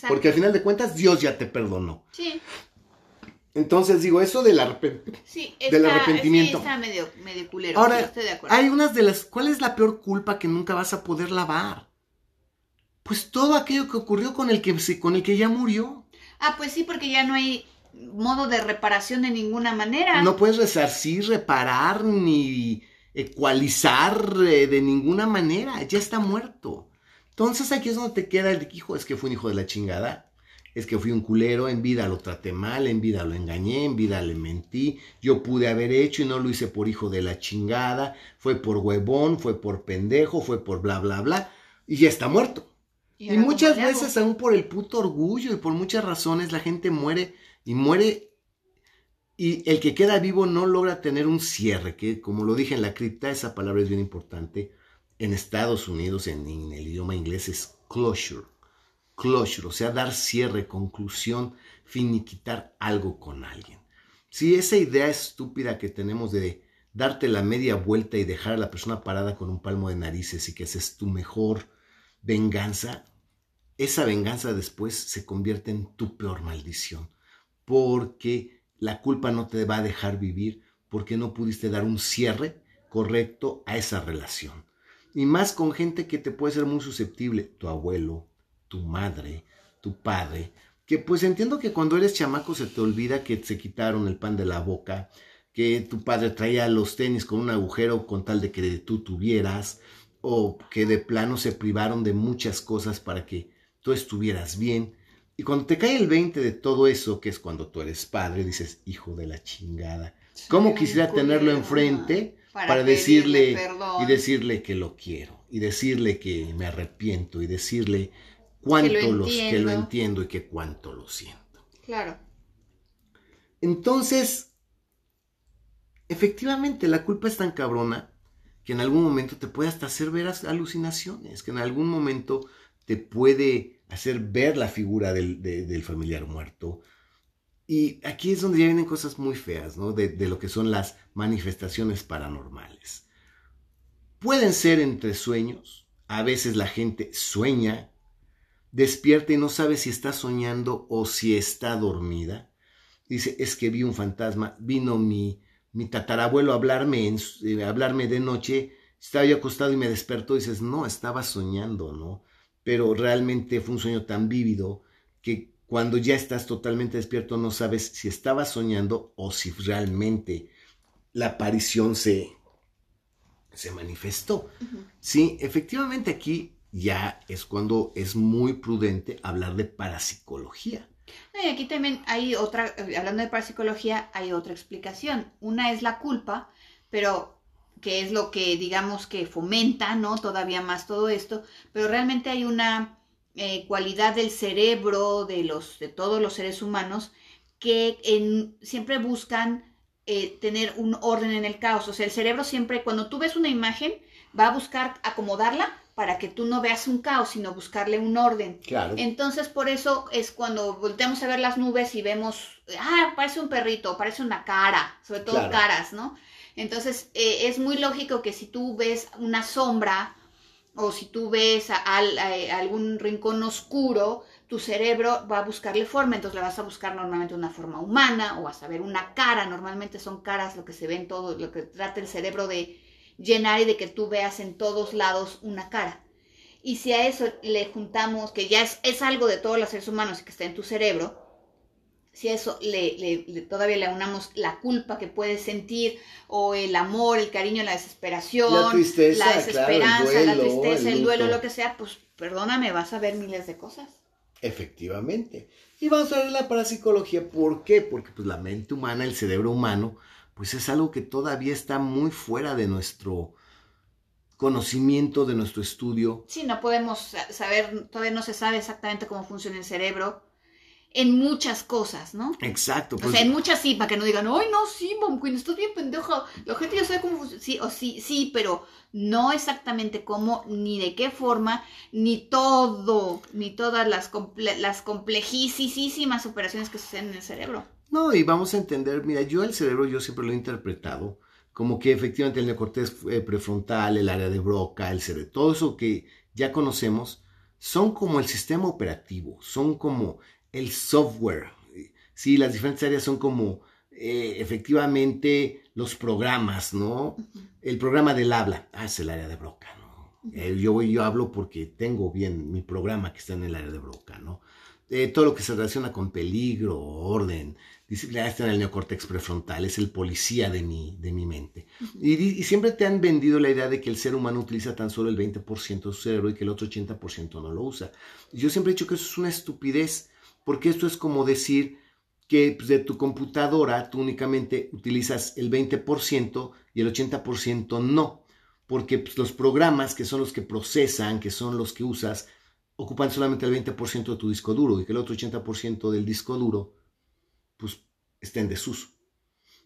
Porque al final de cuentas Dios ya te perdonó. Sí. Entonces digo, eso del, sí, del arrepentimiento. Sí, está medio, culero. Ahora, estoy de acuerdo. hay unas de las... ¿Cuál es la peor culpa que nunca vas a poder lavar? Pues todo aquello que ocurrió con el que, con el que ya murió. Ah, pues sí, porque ya no hay modo de reparación de ninguna manera. No puedes resarcir, reparar, ni ecualizar eh, de ninguna manera. Ya está muerto. Entonces aquí es donde te queda el hijo, es que fue un hijo de la chingada, es que fui un culero, en vida lo traté mal, en vida lo engañé, en vida le mentí, yo pude haber hecho y no lo hice por hijo de la chingada, fue por huevón, fue por pendejo, fue por bla, bla, bla, y ya está muerto. Y, muchas veces, aún por el puto orgullo y por muchas razones, la gente muere y muere y el que queda vivo no logra tener un cierre, que como lo dije en la cripta, esa palabra es bien importante en Estados Unidos, en, el idioma inglés, es closure. Closure, o sea, dar cierre, conclusión, finiquitar algo con alguien. Si esa idea estúpida que tenemos de darte la media vuelta y dejar a la persona parada con un palmo de narices y que esa es tu mejor venganza, esa venganza después se convierte en tu peor maldición, porque la culpa no te va a dejar vivir, porque no pudiste dar un cierre correcto a esa relación. Y más con gente que te puede ser muy susceptible, tu abuelo, tu madre, tu padre, que pues entiendo que cuando eres chamaco se te olvida que se quitaron el pan de la boca, que tu padre traía los tenis con un agujero con tal de que tú tuvieras, o que de plano se privaron de muchas cosas para que tú estuvieras bien. Y cuando te cae el 20 de todo eso, que es cuando tú eres padre, dices, hijo de la chingada, ¿cómo quisiera tenerlo enfrente para, decirle y decirle que lo quiero, y decirle que me arrepiento, y decirle cuánto que lo, que lo entiendo y que cuánto lo siento? Claro. Entonces, efectivamente, la culpa es tan cabrona que en algún momento te puede hasta hacer ver alucinaciones, que en algún momento te puede hacer ver la figura del, familiar muerto. Y aquí es donde ya vienen cosas muy feas, ¿no? De, de, lo que son las manifestaciones paranormales. Pueden ser entre sueños, a veces la gente sueña, despierta y no sabe si está soñando o si está dormida. Dice, es que vi un fantasma, vino mi, mi tatarabuelo hablarme, en, eh, hablarme de noche, estaba yo acostado y me despertó dices, no, estaba soñando, ¿no? Pero realmente fue un sueño tan vívido que cuando ya estás totalmente despierto no sabes si estaba soñando o si realmente la aparición se, se manifestó. Sí, efectivamente aquí ya es cuando es muy prudente hablar de parapsicología. Y aquí también hay otra, hablando de parapsicología, hay otra explicación. Una es la culpa, pero que es lo que digamos que fomenta, ¿no? Todavía más todo esto, pero realmente hay una eh, cualidad del cerebro de, los, de todos los seres humanos que en, siempre buscan eh, tener un orden en el caos. O sea, el cerebro siempre, cuando tú ves una imagen, va a buscar acomodarla para que tú no veas un caos, sino buscarle un orden. Claro. Entonces, por eso es cuando volteamos a ver las nubes y vemos, ah, parece un perrito, parece una cara, sobre todo caras, ¿no? Entonces, eh, es muy lógico que si tú ves una sombra o si tú ves a, algún rincón oscuro, tu cerebro va a buscarle forma, entonces le vas a buscar normalmente una forma humana o vas a ver una cara, normalmente son caras lo que se ve en todo, lo que trata el cerebro de llenar y de que tú veas en todos lados una cara. Y si a eso le juntamos, que ya es, algo de todos los seres humanos y que está en tu cerebro, si a eso le, todavía le unamos la culpa que puedes sentir, o el amor, el cariño, la desesperación, la, tristeza, la desesperanza, la tristeza, el, duelo, lo que sea, pues perdóname, vas a ver miles de cosas. Efectivamente. Y vamos a ver la parapsicología. ¿Por qué? Porque pues, la mente humana, el cerebro humano, pues es algo que todavía está muy fuera de nuestro conocimiento, de nuestro estudio. Sí, no podemos saber, todavía no se sabe exactamente cómo funciona el cerebro en muchas cosas, ¿no? Exacto. o sea, pues en muchas sí, para que no digan, ay, no, sí, Mom Queen, estás bien pendeja. La gente ya sabe cómo funciona. Sí, o sí, sí, pero no exactamente cómo, ni de qué forma, ni todo, ni todas las, las complejísimas operaciones que suceden en el cerebro. No, y vamos a entender, mira, yo el cerebro yo siempre lo he interpretado como que efectivamente el neocortés eh, prefrontal, el área de Broca, el cerebro, todo eso que ya conocemos, son como el sistema operativo, son como el software. Sí, las diferentes áreas son como eh, efectivamente los programas, ¿no? El programa del habla, ah, es el área de Broca, ¿no? Eh, yo, yo hablo porque tengo bien mi programa que está en el área de Broca, ¿no? todo lo que se relaciona con peligro, orden, disciplina está en el neocórtex prefrontal, es el policía de mi, de mi mente. y, siempre te han vendido la idea de que el ser humano utiliza tan solo el 20% de su cerebro y que el otro 80% no lo usa. Yo siempre he dicho que eso es una estupidez, porque esto es como decir que pues, de tu computadora tú únicamente utilizas el 20% y el 80% no, porque pues, los programas que son los que procesan, que son los que usas, ocupan solamente el 20% de tu disco duro y que el otro 80% del disco duro pues está en desuso.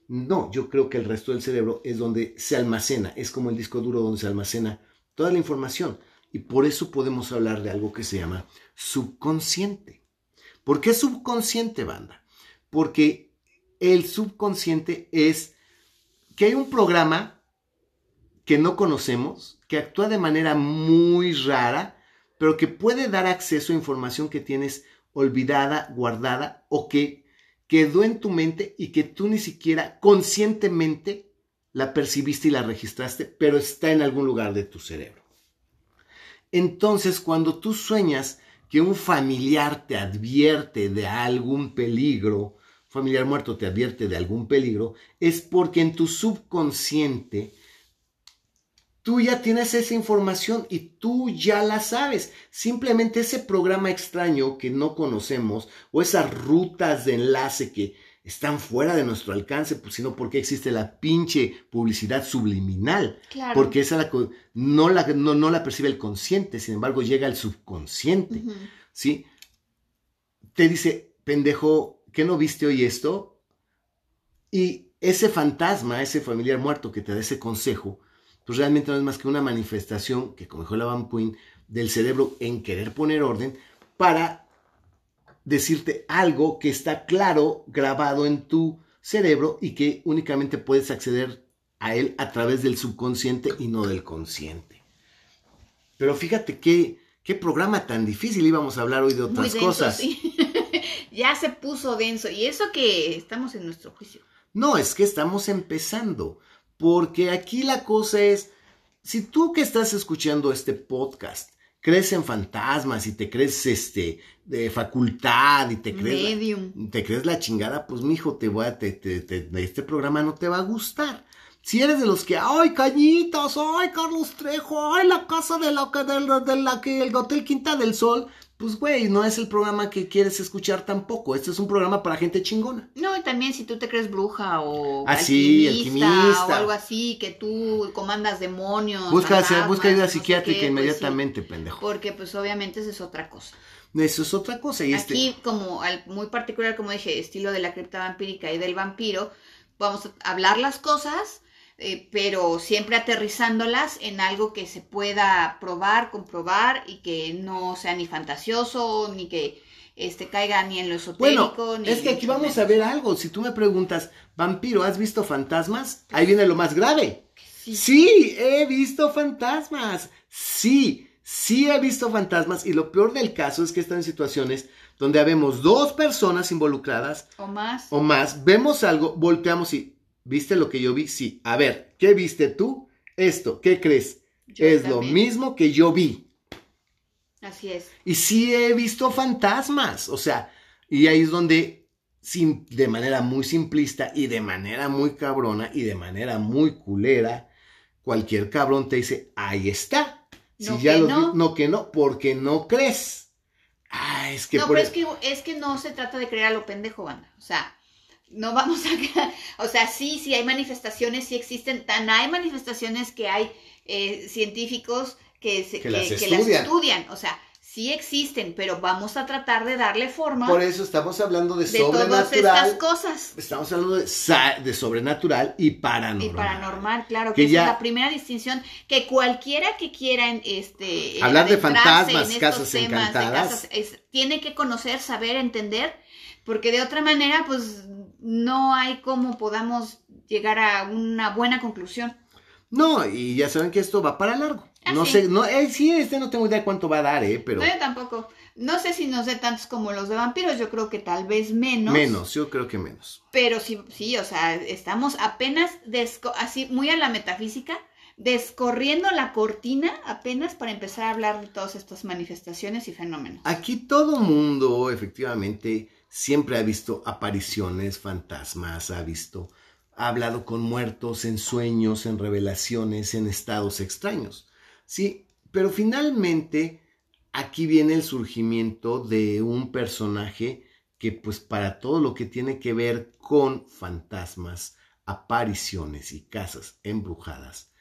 No, yo creo que el resto del cerebro es donde se almacena, es como el disco duro donde se almacena toda la información. Y por eso podemos hablar de algo que se llama subconsciente. ¿Por qué subconsciente, banda? Porque el subconsciente es que hay un programa que no conocemos, que actúa de manera muy rara, pero que puede dar acceso a información que tienes olvidada, guardada o que quedó en tu mente y que tú ni siquiera conscientemente la percibiste y la registraste, pero está en algún lugar de tu cerebro. Entonces, cuando tú sueñas que un familiar te advierte de algún peligro, familiar muerto te advierte de algún peligro, es porque en tu subconsciente tú ya tienes esa información y tú ya la sabes. Simplemente ese programa extraño que no conocemos o esas rutas de enlace que están fuera de nuestro alcance, pues sino porque existe la pinche publicidad subliminal. Porque esa la, no, la, no, la percibe el consciente, sin embargo llega al subconsciente. ¿Sí? Te dice, pendejo, ¿qué no viste hoy esto? Y ese fantasma, ese familiar muerto que te da ese consejo, pues realmente no es más que una manifestación, que como dijo la Van Queen, del cerebro en querer poner orden para decirte algo que está claro, grabado en tu cerebro y que únicamente puedes acceder a él a través del subconsciente y no del consciente. Pero fíjate qué, qué programa tan difícil íbamos a hablar hoy de otras cosas. ya se puso denso y eso que estamos en nuestro juicio. No, es que estamos empezando, porque aquí la cosa es, si tú que estás escuchando este podcast crees en fantasmas y te crees este de facultad y te crees La, te crees la chingada, pues mijo, te voy a, te, te, este programa no te va a gustar. Si eres de los que, ay, cañitas, ay, Carlos Trejo, ay, la casa de la, de de la que el Hotel Quinta del Sol, pues güey, no es el programa que quieres escuchar tampoco. Este es un programa para gente chingona. No, y también si tú te crees bruja o ah, alquimista, o algo así, que tú comandas demonios. Busca, busca ayuda psiquiátrica pues inmediatamente, pendejo. Porque pues obviamente eso es otra cosa. Eso es otra cosa. Y este Aquí, como muy particular, como dije, estilo de la cripta vampírica y del vampiro, vamos a hablar las cosas eh, pero siempre aterrizándolas en algo que se pueda probar, comprobar y que no sea ni fantasioso, ni que este, caiga ni en lo esotérico. Bueno, es que aquí vamos a ver algo. Si tú me preguntas, vampiro, ¿has visto fantasmas? Ahí viene lo más grave. Sí. sí, he visto fantasmas. Sí, sí he visto fantasmas. Y lo peor del caso es que están en situaciones donde habemos dos personas involucradas. O más. O más. Vemos algo, volteamos y ¿Viste lo que yo vi? Sí. A ver, ¿qué viste tú? Esto, ¿qué crees? es lo mismo que yo vi. Así es. Y sí he visto fantasmas. O sea, y ahí es donde, de manera muy simplista y de manera muy cabrona y de manera muy culera, cualquier cabrón te dice, ahí está. Si no ya que no. no que no, porque no crees. Ah, es que no, pero es que es que no se trata de creer a lo pendejo, banda. O sea, no vamos a... O sea, sí, sí hay manifestaciones, sí existen, tan hay manifestaciones que hay eh, científicos que, se, que, las estudian. O sea, sí existen, pero vamos a tratar de darle forma. Por eso estamos hablando de, de todas estas cosas. Estamos hablando de, de, sobrenatural y paranormal. Y paranormal, claro, que, es la primera distinción que cualquiera que quiera este hablar de fantasmas, casas encantadas, tiene que conocer, saber, entender, porque de otra manera, pues no hay cómo podamos llegar a una buena conclusión. No, y ya saben que esto va para largo. Ah, no sé, no, eh, sí, este no tengo idea cuánto va a dar, eh, pero. No, yo tampoco. No sé si nos dé tantos como los de vampiros, yo creo que tal vez menos. Menos, yo creo que menos. Pero sí, sí, o sea, estamos apenas, así, muy a la metafísica, descorriendo la cortina apenas para empezar a hablar de todas estas manifestaciones y fenómenos. Aquí todo mundo, efectivamente, siempre ha visto apariciones, fantasmas, ha visto, ha hablado con muertos en sueños, en revelaciones, en estados extraños. Sí, pero finalmente aquí viene el surgimiento de un personaje que pues para todo lo que tiene que ver con fantasmas, apariciones y casas embrujadas,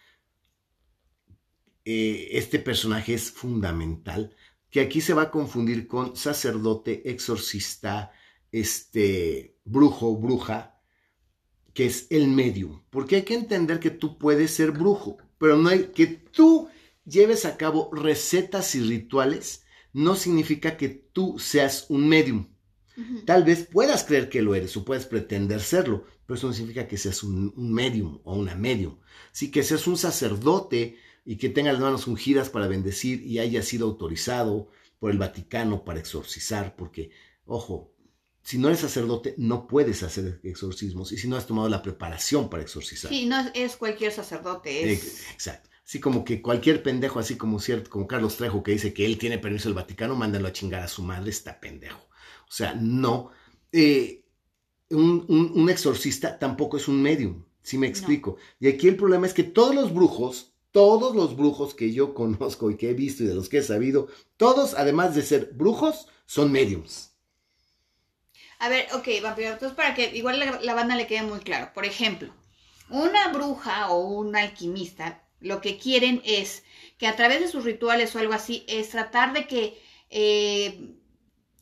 eh, este personaje es fundamental, que aquí se va a confundir con sacerdote, exorcista, este brujo, bruja, que es el medium. Porque hay que entender que tú puedes ser brujo, pero no hay que tú lleves a cabo recetas y rituales, no significa que tú seas un medium. Tal vez puedas creer que lo eres o puedes pretender serlo, pero eso no significa que seas un, medium o una medium. Sí que seas un sacerdote y que tenga las manos ungidas para bendecir y haya sido autorizado por el Vaticano para exorcizar, porque, ojo, si no eres sacerdote, no puedes hacer exorcismos y si no has tomado la preparación para exorcizar. Sí, no es cualquier sacerdote, es... Exacto. Así como que cualquier pendejo, así como cierto, como Carlos Trejo, que dice que él tiene permiso del Vaticano, mándalo a chingar a su madre, está pendejo. O sea, no. Eh, un, exorcista tampoco es un medium, si me explico. Y aquí el problema es que todos los brujos, todos los brujos que yo conozco y que he visto y de los que he sabido, todos, además de ser brujos, son mediums. A ver, ok, vampiro, entonces para que igual la, la banda le quede muy claro. Por ejemplo, una bruja o un alquimista lo que quieren es que a través de sus rituales o algo así, es tratar de que eh,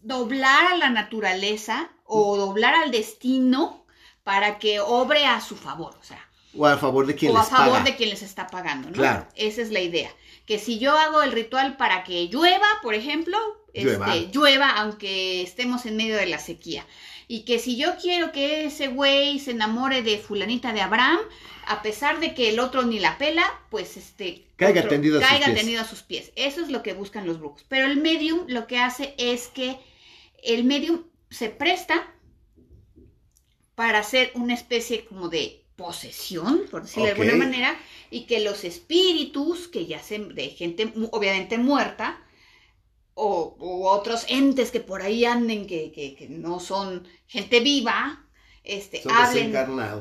doblar a la naturaleza o doblar al destino para que obre a su favor, o sea. O a favor de quien o a favor de quien les está pagando, ¿no? Claro. Esa es la idea. Que si yo hago el ritual para que llueva, por ejemplo, llueva, este, llueva aunque estemos en medio de la sequía. Y que si yo quiero que ese güey se enamore de fulanita de Abraham, a pesar de que el otro ni la pela, pues este caiga, tendido, a sus tendido a sus pies. Eso es lo que buscan los brujos. Pero el medium lo que hace es que el medium se presta para hacer una especie como de posesión, por decirlo de alguna manera, y que los espíritus, que ya se de gente obviamente muerta, o, otros entes que por ahí anden, que, que no son gente viva, este, hablen,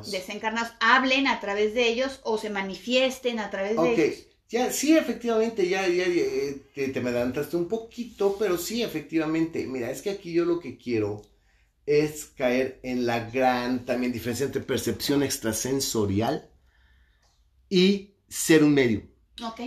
desencarnados. hablen a través de ellos o se manifiesten a través de ellos. Ya, sí, efectivamente, ya, ya, eh, te, me adelantaste un poquito, pero sí, efectivamente. Mira, es que aquí yo lo que quiero es caer en la gran también diferencia entre percepción extrasensorial y ser un medio.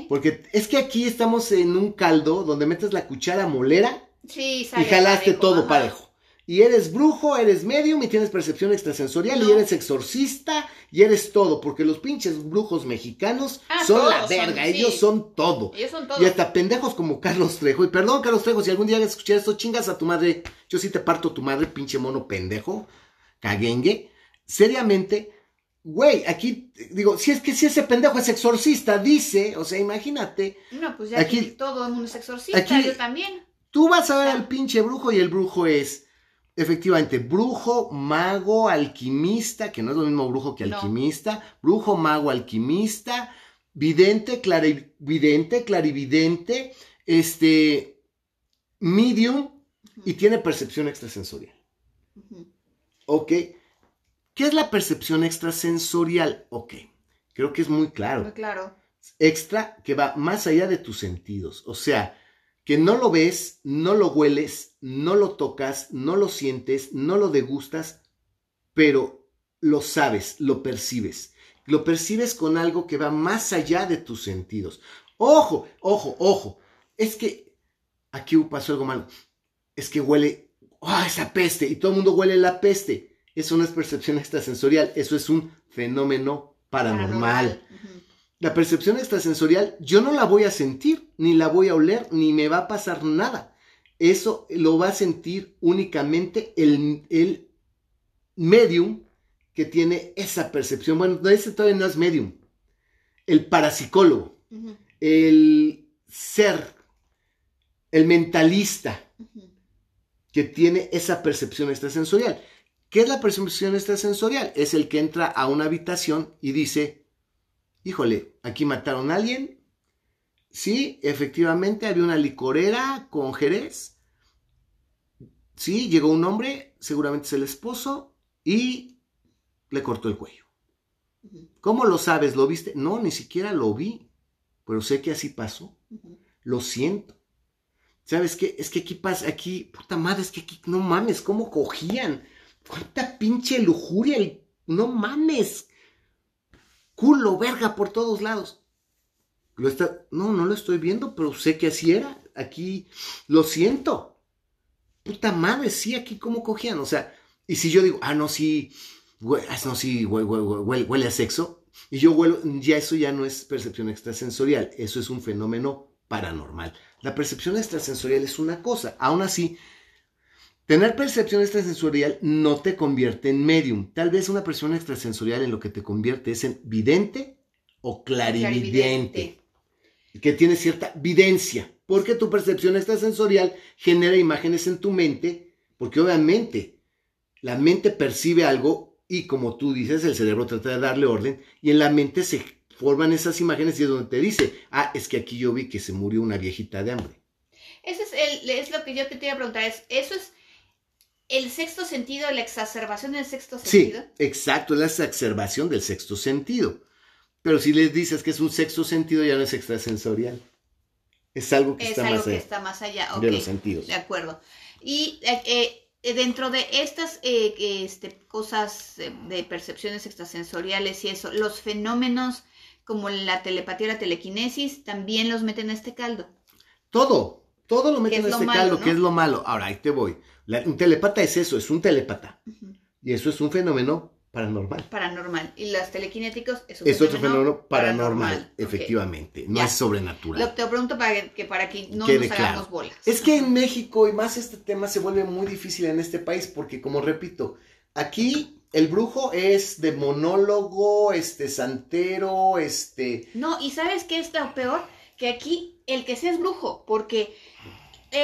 Porque es que aquí estamos en un caldo donde metes la cuchara molera y jalaste todo parejo y eres brujo, eres medium y tienes percepción extrasensorial y eres exorcista y eres todo, porque los pinches brujos mexicanos ah, son la verga, ellos son todo. Ellos son todo. Y hasta pendejos como Carlos Trejo. Y perdón, Carlos Trejo, si algún día escuchar esto, chingas a tu madre. Yo sí te parto tu madre, pinche mono pendejo, caguengue. Seriamente, güey, aquí digo, si es que si ese pendejo es exorcista, dice, o sea, imagínate. No, pues ya aquí, todo el mundo es exorcista, yo también. Tú vas a ver al pinche brujo y el brujo es Efectivamente, brujo, mago, alquimista, que no es lo mismo brujo que alquimista, brujo, mago, alquimista, vidente, clarividente, clarividente, este, medium y tiene percepción extrasensorial. ¿Ok? ¿Qué es la percepción extrasensorial? Ok, creo que es muy claro. Muy claro. Extra que va más allá de tus sentidos. O sea, que no lo ves, no lo hueles, no lo tocas, no lo sientes, no lo degustas, pero lo sabes, lo percibes. Lo percibes con algo que va más allá de tus sentidos. Ojo, ojo, ojo. Es que aquí pasó algo malo. Es que huele, ¡ah, esa peste! Y todo el mundo huele la peste. Eso no es percepción extrasensorial, eso es un fenómeno paranormal. La percepción extrasensorial yo no la voy a sentir, ni la voy a oler, ni me va a pasar nada. Eso lo va a sentir únicamente el, el medium que tiene esa percepción. Bueno, ese todavía no es medium. El parapsicólogo, el ser, el mentalista que tiene esa percepción extrasensorial. ¿Qué es la percepción extrasensorial? Es el que entra a una habitación y dice, híjole, aquí mataron a alguien. Sí, efectivamente había una licorera con Jerez. Sí, llegó un hombre, seguramente es el esposo, y le cortó el cuello. ¿Cómo lo sabes? ¿Lo viste? No, ni siquiera lo vi, pero sé que así pasó. Lo siento. ¿Sabes qué? Es que aquí pasa, aquí, puta madre, es que aquí, no mames, ¿cómo cogían? ¿Cuánta pinche lujuria? No mames culo, verga, por todos lados. Lo está, no, no lo estoy viendo, pero sé que así era. Aquí lo siento. Puta madre, sí, aquí cómo cogían. O sea, y si yo digo, ah, no, sí, no, sí, huele, a sexo, y yo huelo, ya eso ya no es percepción extrasensorial, eso es un fenómeno paranormal. La percepción extrasensorial es una cosa, aún así, Tener percepción extrasensorial no te convierte en medium. Tal vez una percepción extrasensorial en lo que te convierte es en vidente o clarividente. que tiene cierta videncia, porque tu percepción extrasensorial genera imágenes en tu mente, porque obviamente la mente percibe algo y como tú dices, el cerebro trata de darle orden y en la mente se forman esas imágenes y es donde te dice, ah, es que aquí yo vi que se murió una viejita de hambre. Eso es, el, es lo que yo te iba preguntar, es, eso es el sexto sentido, la exacerbación del sexto sentido. Sí, exacto, es la exacerbación del sexto sentido. Pero si les dices que es un sexto sentido, ya no es extrasensorial. Es algo que, es está, algo más que allá está más allá de los sentidos. De acuerdo. Y eh, eh, dentro de estas eh, que, este, cosas eh, de percepciones extrasensoriales y eso, los fenómenos como la telepatía o la telequinesis también los meten a este caldo. Todo, todo lo meten lo este malo, caldo, ¿no? que es lo malo. Ahora, ahí te voy. La- un telepata es eso, es un telepata. Y eso es un fenómeno paranormal. Paranormal. Y los telequinéticos es, un Es otro fenómeno paranormal, efectivamente. No Ya. es sobrenatural. Lo, te lo pregunto para que, que para que no Quede nos claro. hagamos bolas. Es que en México y más este tema se vuelve muy difícil en este país porque, como repito, aquí el brujo es de monólogo, este santero, este... No, y ¿sabes qué es lo peor? Que aquí el que sea es brujo, porque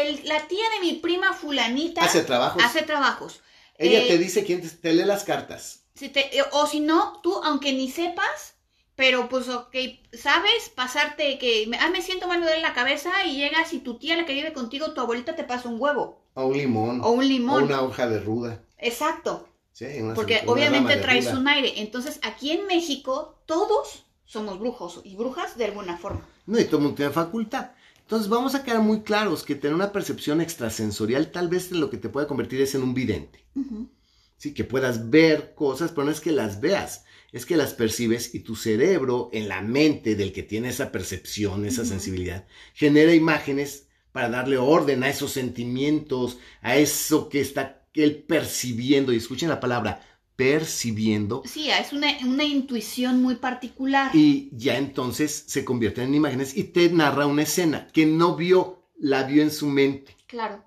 el, la tía de mi prima fulanita Hace trabajos. hace trabajos. Ella Eh, te dice quién te, te lee las cartas. si te- eh, o si no, tú, aunque ni sepas, pero pues, ok, sabes pasarte que, ah, me siento mal, me duele la cabeza y llegas y tu tía, la que vive contigo, tu abuelita te pasa un huevo O un limón. o un limón. o una hoja de ruda. Exacto, Sí, una- porque una obviamente traes ruda. un aire. Entonces, aquí en México, todos somos brujos y brujas de alguna forma. No, y todo el mundo tiene facultad. Entonces vamos a quedar muy claros que tener una percepción extrasensorial tal vez lo que te puede convertir es en un vidente. Sí, que puedas ver cosas, pero no es que las veas, es que las percibes y tu cerebro en la mente del que tiene esa percepción, esa sensibilidad, genera imágenes para darle orden a esos sentimientos, a eso que está él percibiendo. Y escuchen la palabra percibiendo. Sí, es una, una intuición muy particular. Y ya entonces se convierten en imágenes y te narra una escena que no vio, la vio en su mente. Claro,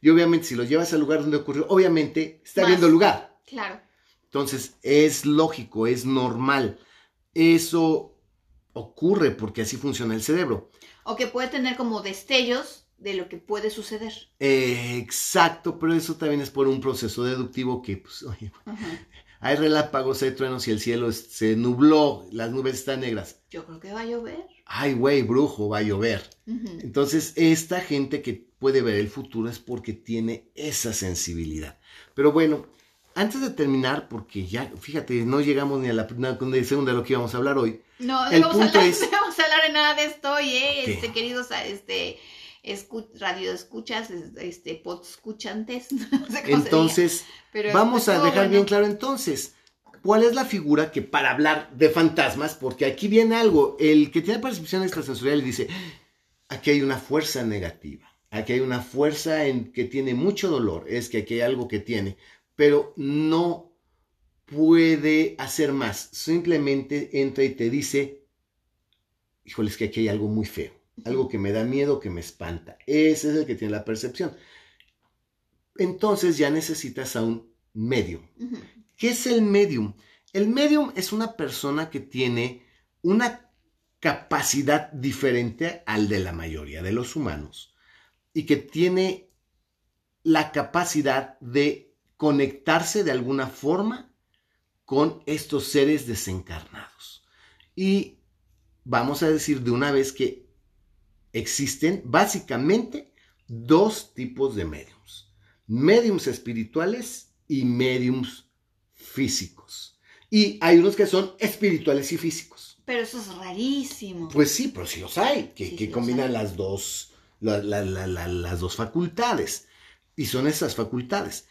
Y obviamente si lo llevas al lugar donde ocurrió, obviamente está Más. viendo el lugar. claro. Entonces es lógico, es normal. Eso ocurre porque así funciona el cerebro. O que puede tener como destellos de lo que puede suceder. Eh, exacto, pero eso también es por un proceso deductivo que, pues, oye. Hay relámpagos, hay truenos y el cielo se nubló, las nubes están negras. Yo creo que va a llover. Ay, güey, brujo, va a llover. Entonces, esta gente que puede ver el futuro es porque tiene esa sensibilidad. Pero bueno, antes de terminar, porque ya, fíjate, no llegamos ni a la primera segunda de lo que íbamos a hablar hoy. No, no El vamos, a punto hablar, es- no vamos a hablar de nada de esto hoy, ¿eh? Este, queridos este, escu- radio escuchas, este, pod escuchantes. no sé cómo Entonces, pero vamos a dejar bueno. bien claro entonces. ¿Cuál es la figura que para hablar de fantasmas, porque aquí viene algo, el que tiene percepción extrasensorial dice, aquí hay una fuerza negativa, aquí hay una fuerza en que tiene mucho dolor, es que aquí hay algo que tiene, pero no puede hacer más, simplemente entra y te dice, híjole, es que aquí hay algo muy feo, algo que me da miedo, que me espanta, ese es el que tiene la percepción. Entonces ya necesitas a un medium. ¿Qué es el medium? El medium es una persona que tiene una capacidad diferente al de la mayoría de los humanos y que tiene la capacidad de conectarse de alguna forma con estos seres desencarnados. Y vamos a decir de una vez que existen básicamente dos tipos de mediums. Mediums espirituales y mediums físicos. Y hay unos que son espirituales y físicos. Pero eso es rarísimo. Pues sí, pero sí los hay, que, Sí, que sí los combinan las dos, la- la- la- la- las dos facultades. Y son esas facultades.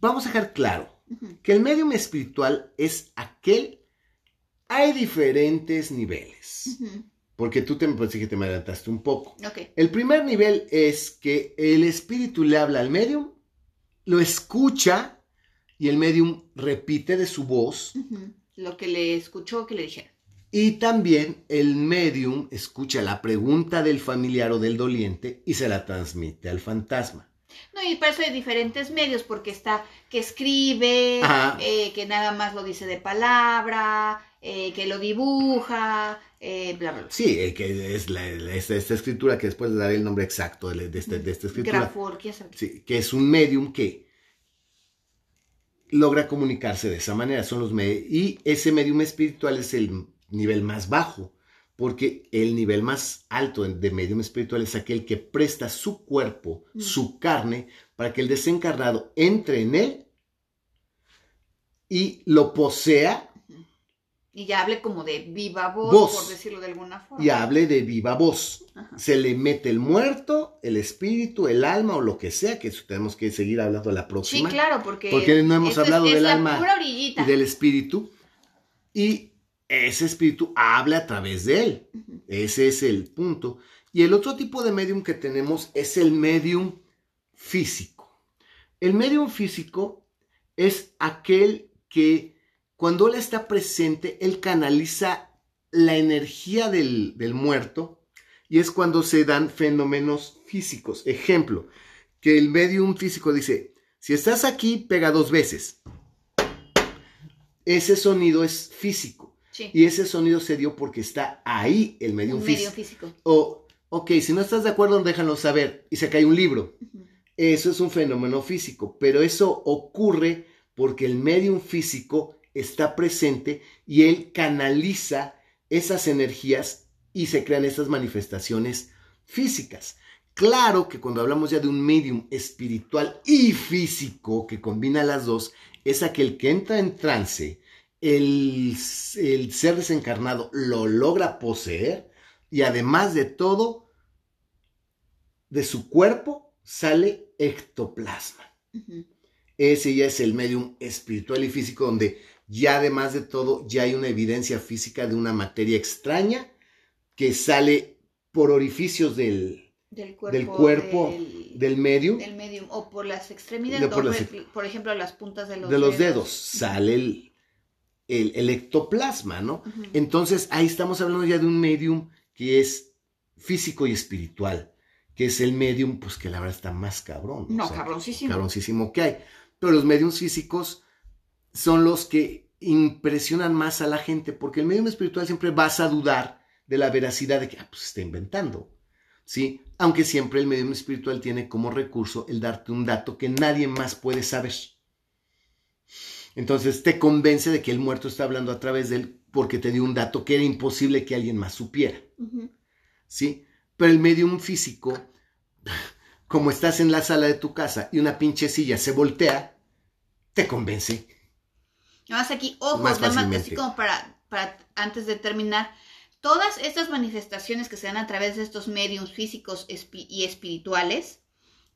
Vamos a dejar claro que el medium espiritual es aquel. Hay diferentes niveles. Porque tú te me parece que te me adelantaste un poco. Ok. El primer nivel es que el espíritu le habla al medium, lo escucha y el medium repite de su voz. Lo que le escuchó que le dijeron. y también el medium escucha la pregunta del familiar o del doliente y se la transmite al fantasma. No, y para eso hay diferentes medios, porque está que escribe, eh, que nada más lo dice de palabra, eh, que lo dibuja, eh, bla, bla, bla. Sí, eh, que es la, esta, escritura, que después le daré el nombre exacto de, de este- de esta escritura. Graforquia, ¿sabes? Sí, que es un medium que logra comunicarse de esa manera. Son los y ese medium espiritual es el nivel más bajo, porque el nivel más alto de medium espiritual es aquel que presta su cuerpo, Mm. su carne, para que el desencarnado entre en él y lo posea Y ya hable como de viva voz, Voz. por decirlo de alguna forma. y hable de viva voz. Ajá. Se le mete el muerto, el espíritu, el alma o lo que sea, que tenemos que seguir hablando la Sí, próxima. claro, porque, Porque no hemos es- hablado es del la alma pura y del espíritu. Y ese espíritu habla a través de él. Ese es el punto. Y el otro tipo de medium que tenemos es el medium físico. El medium físico es aquel que cuando él está presente, él canaliza la energía del, del muerto y es cuando se dan fenómenos físicos. Ejemplo, que el medium físico dice, si estás aquí, pega dos veces. Ese sonido es físico. Sí, Y ese sonido se dio porque está ahí el medium físico. físico. O, ok, si no estás de acuerdo, déjalo saber. Y se cae un libro. Ujú. Eso es un fenómeno físico, pero eso ocurre porque el medium físico está presente y él canaliza esas energías y se crean esas manifestaciones físicas. Claro que cuando hablamos ya de un medium espiritual y físico que combina las dos, es aquel que entra en trance, el, el ser desencarnado lo logra poseer y además de todo, de su cuerpo sale ectoplasma. Ese ya es el medium espiritual y físico donde ya además de todo ya hay una evidencia física de una materia extraña que sale por orificios del, Del cuerpo. del cuerpo del- del medium, del medium o por las extremidades, De por o las- por, por ejemplo, las puntas de los, de los dedos, sale el, el, el ectoplasma, ¿no? Entonces ahí estamos hablando ya de un medium que es físico y espiritual, que es el medium, pues que la verdad está más cabrón. o No, sea, cabroncísimo. cabroncísimo que hay. Pero los mediums físicos son los que impresionan más a la gente, porque el medium espiritual siempre vas a dudar de la veracidad de que, ah, pues está inventando, ¿sí? Aunque siempre el medium espiritual tiene como recurso el darte un dato que nadie más puede saber. Entonces te convence de que el muerto está hablando a través de él porque te dio un dato que era imposible que alguien más supiera. ¿sí? Pero el medium físico, como estás en la sala de tu casa y una pinche silla se voltea, te convence. Nada más aquí, ojos, Más nada más así como para, para antes de terminar. Todas estas manifestaciones que se dan a través de estos mediums físicos y espirituales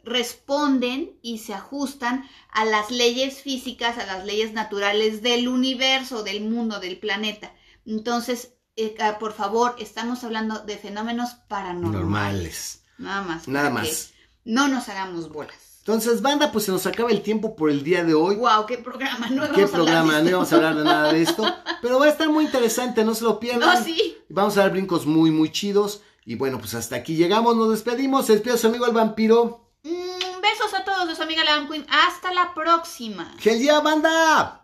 responden y se ajustan a las leyes físicas, a las leyes naturales del universo, del mundo, del planeta. Entonces, eh, ah, por favor, estamos hablando de fenómenos paranormales. Normales. Nada más. Nada más. No nos hagamos bolas. Entonces, banda, pues se nos acaba el tiempo por el día de hoy. Wow, qué programa. No ¿Qué programa? No íbamos a hablar de nada de esto. Pero va a estar muy interesante, no se lo pierdan. No, sí. Vamos a dar brincos muy, muy chidos. Y bueno, pues hasta aquí llegamos, nos despedimos. Se despide su amigo el vampiro. Mm, besos a todos de su amiga la Queen. Hasta la próxima. ¡Que el día, banda!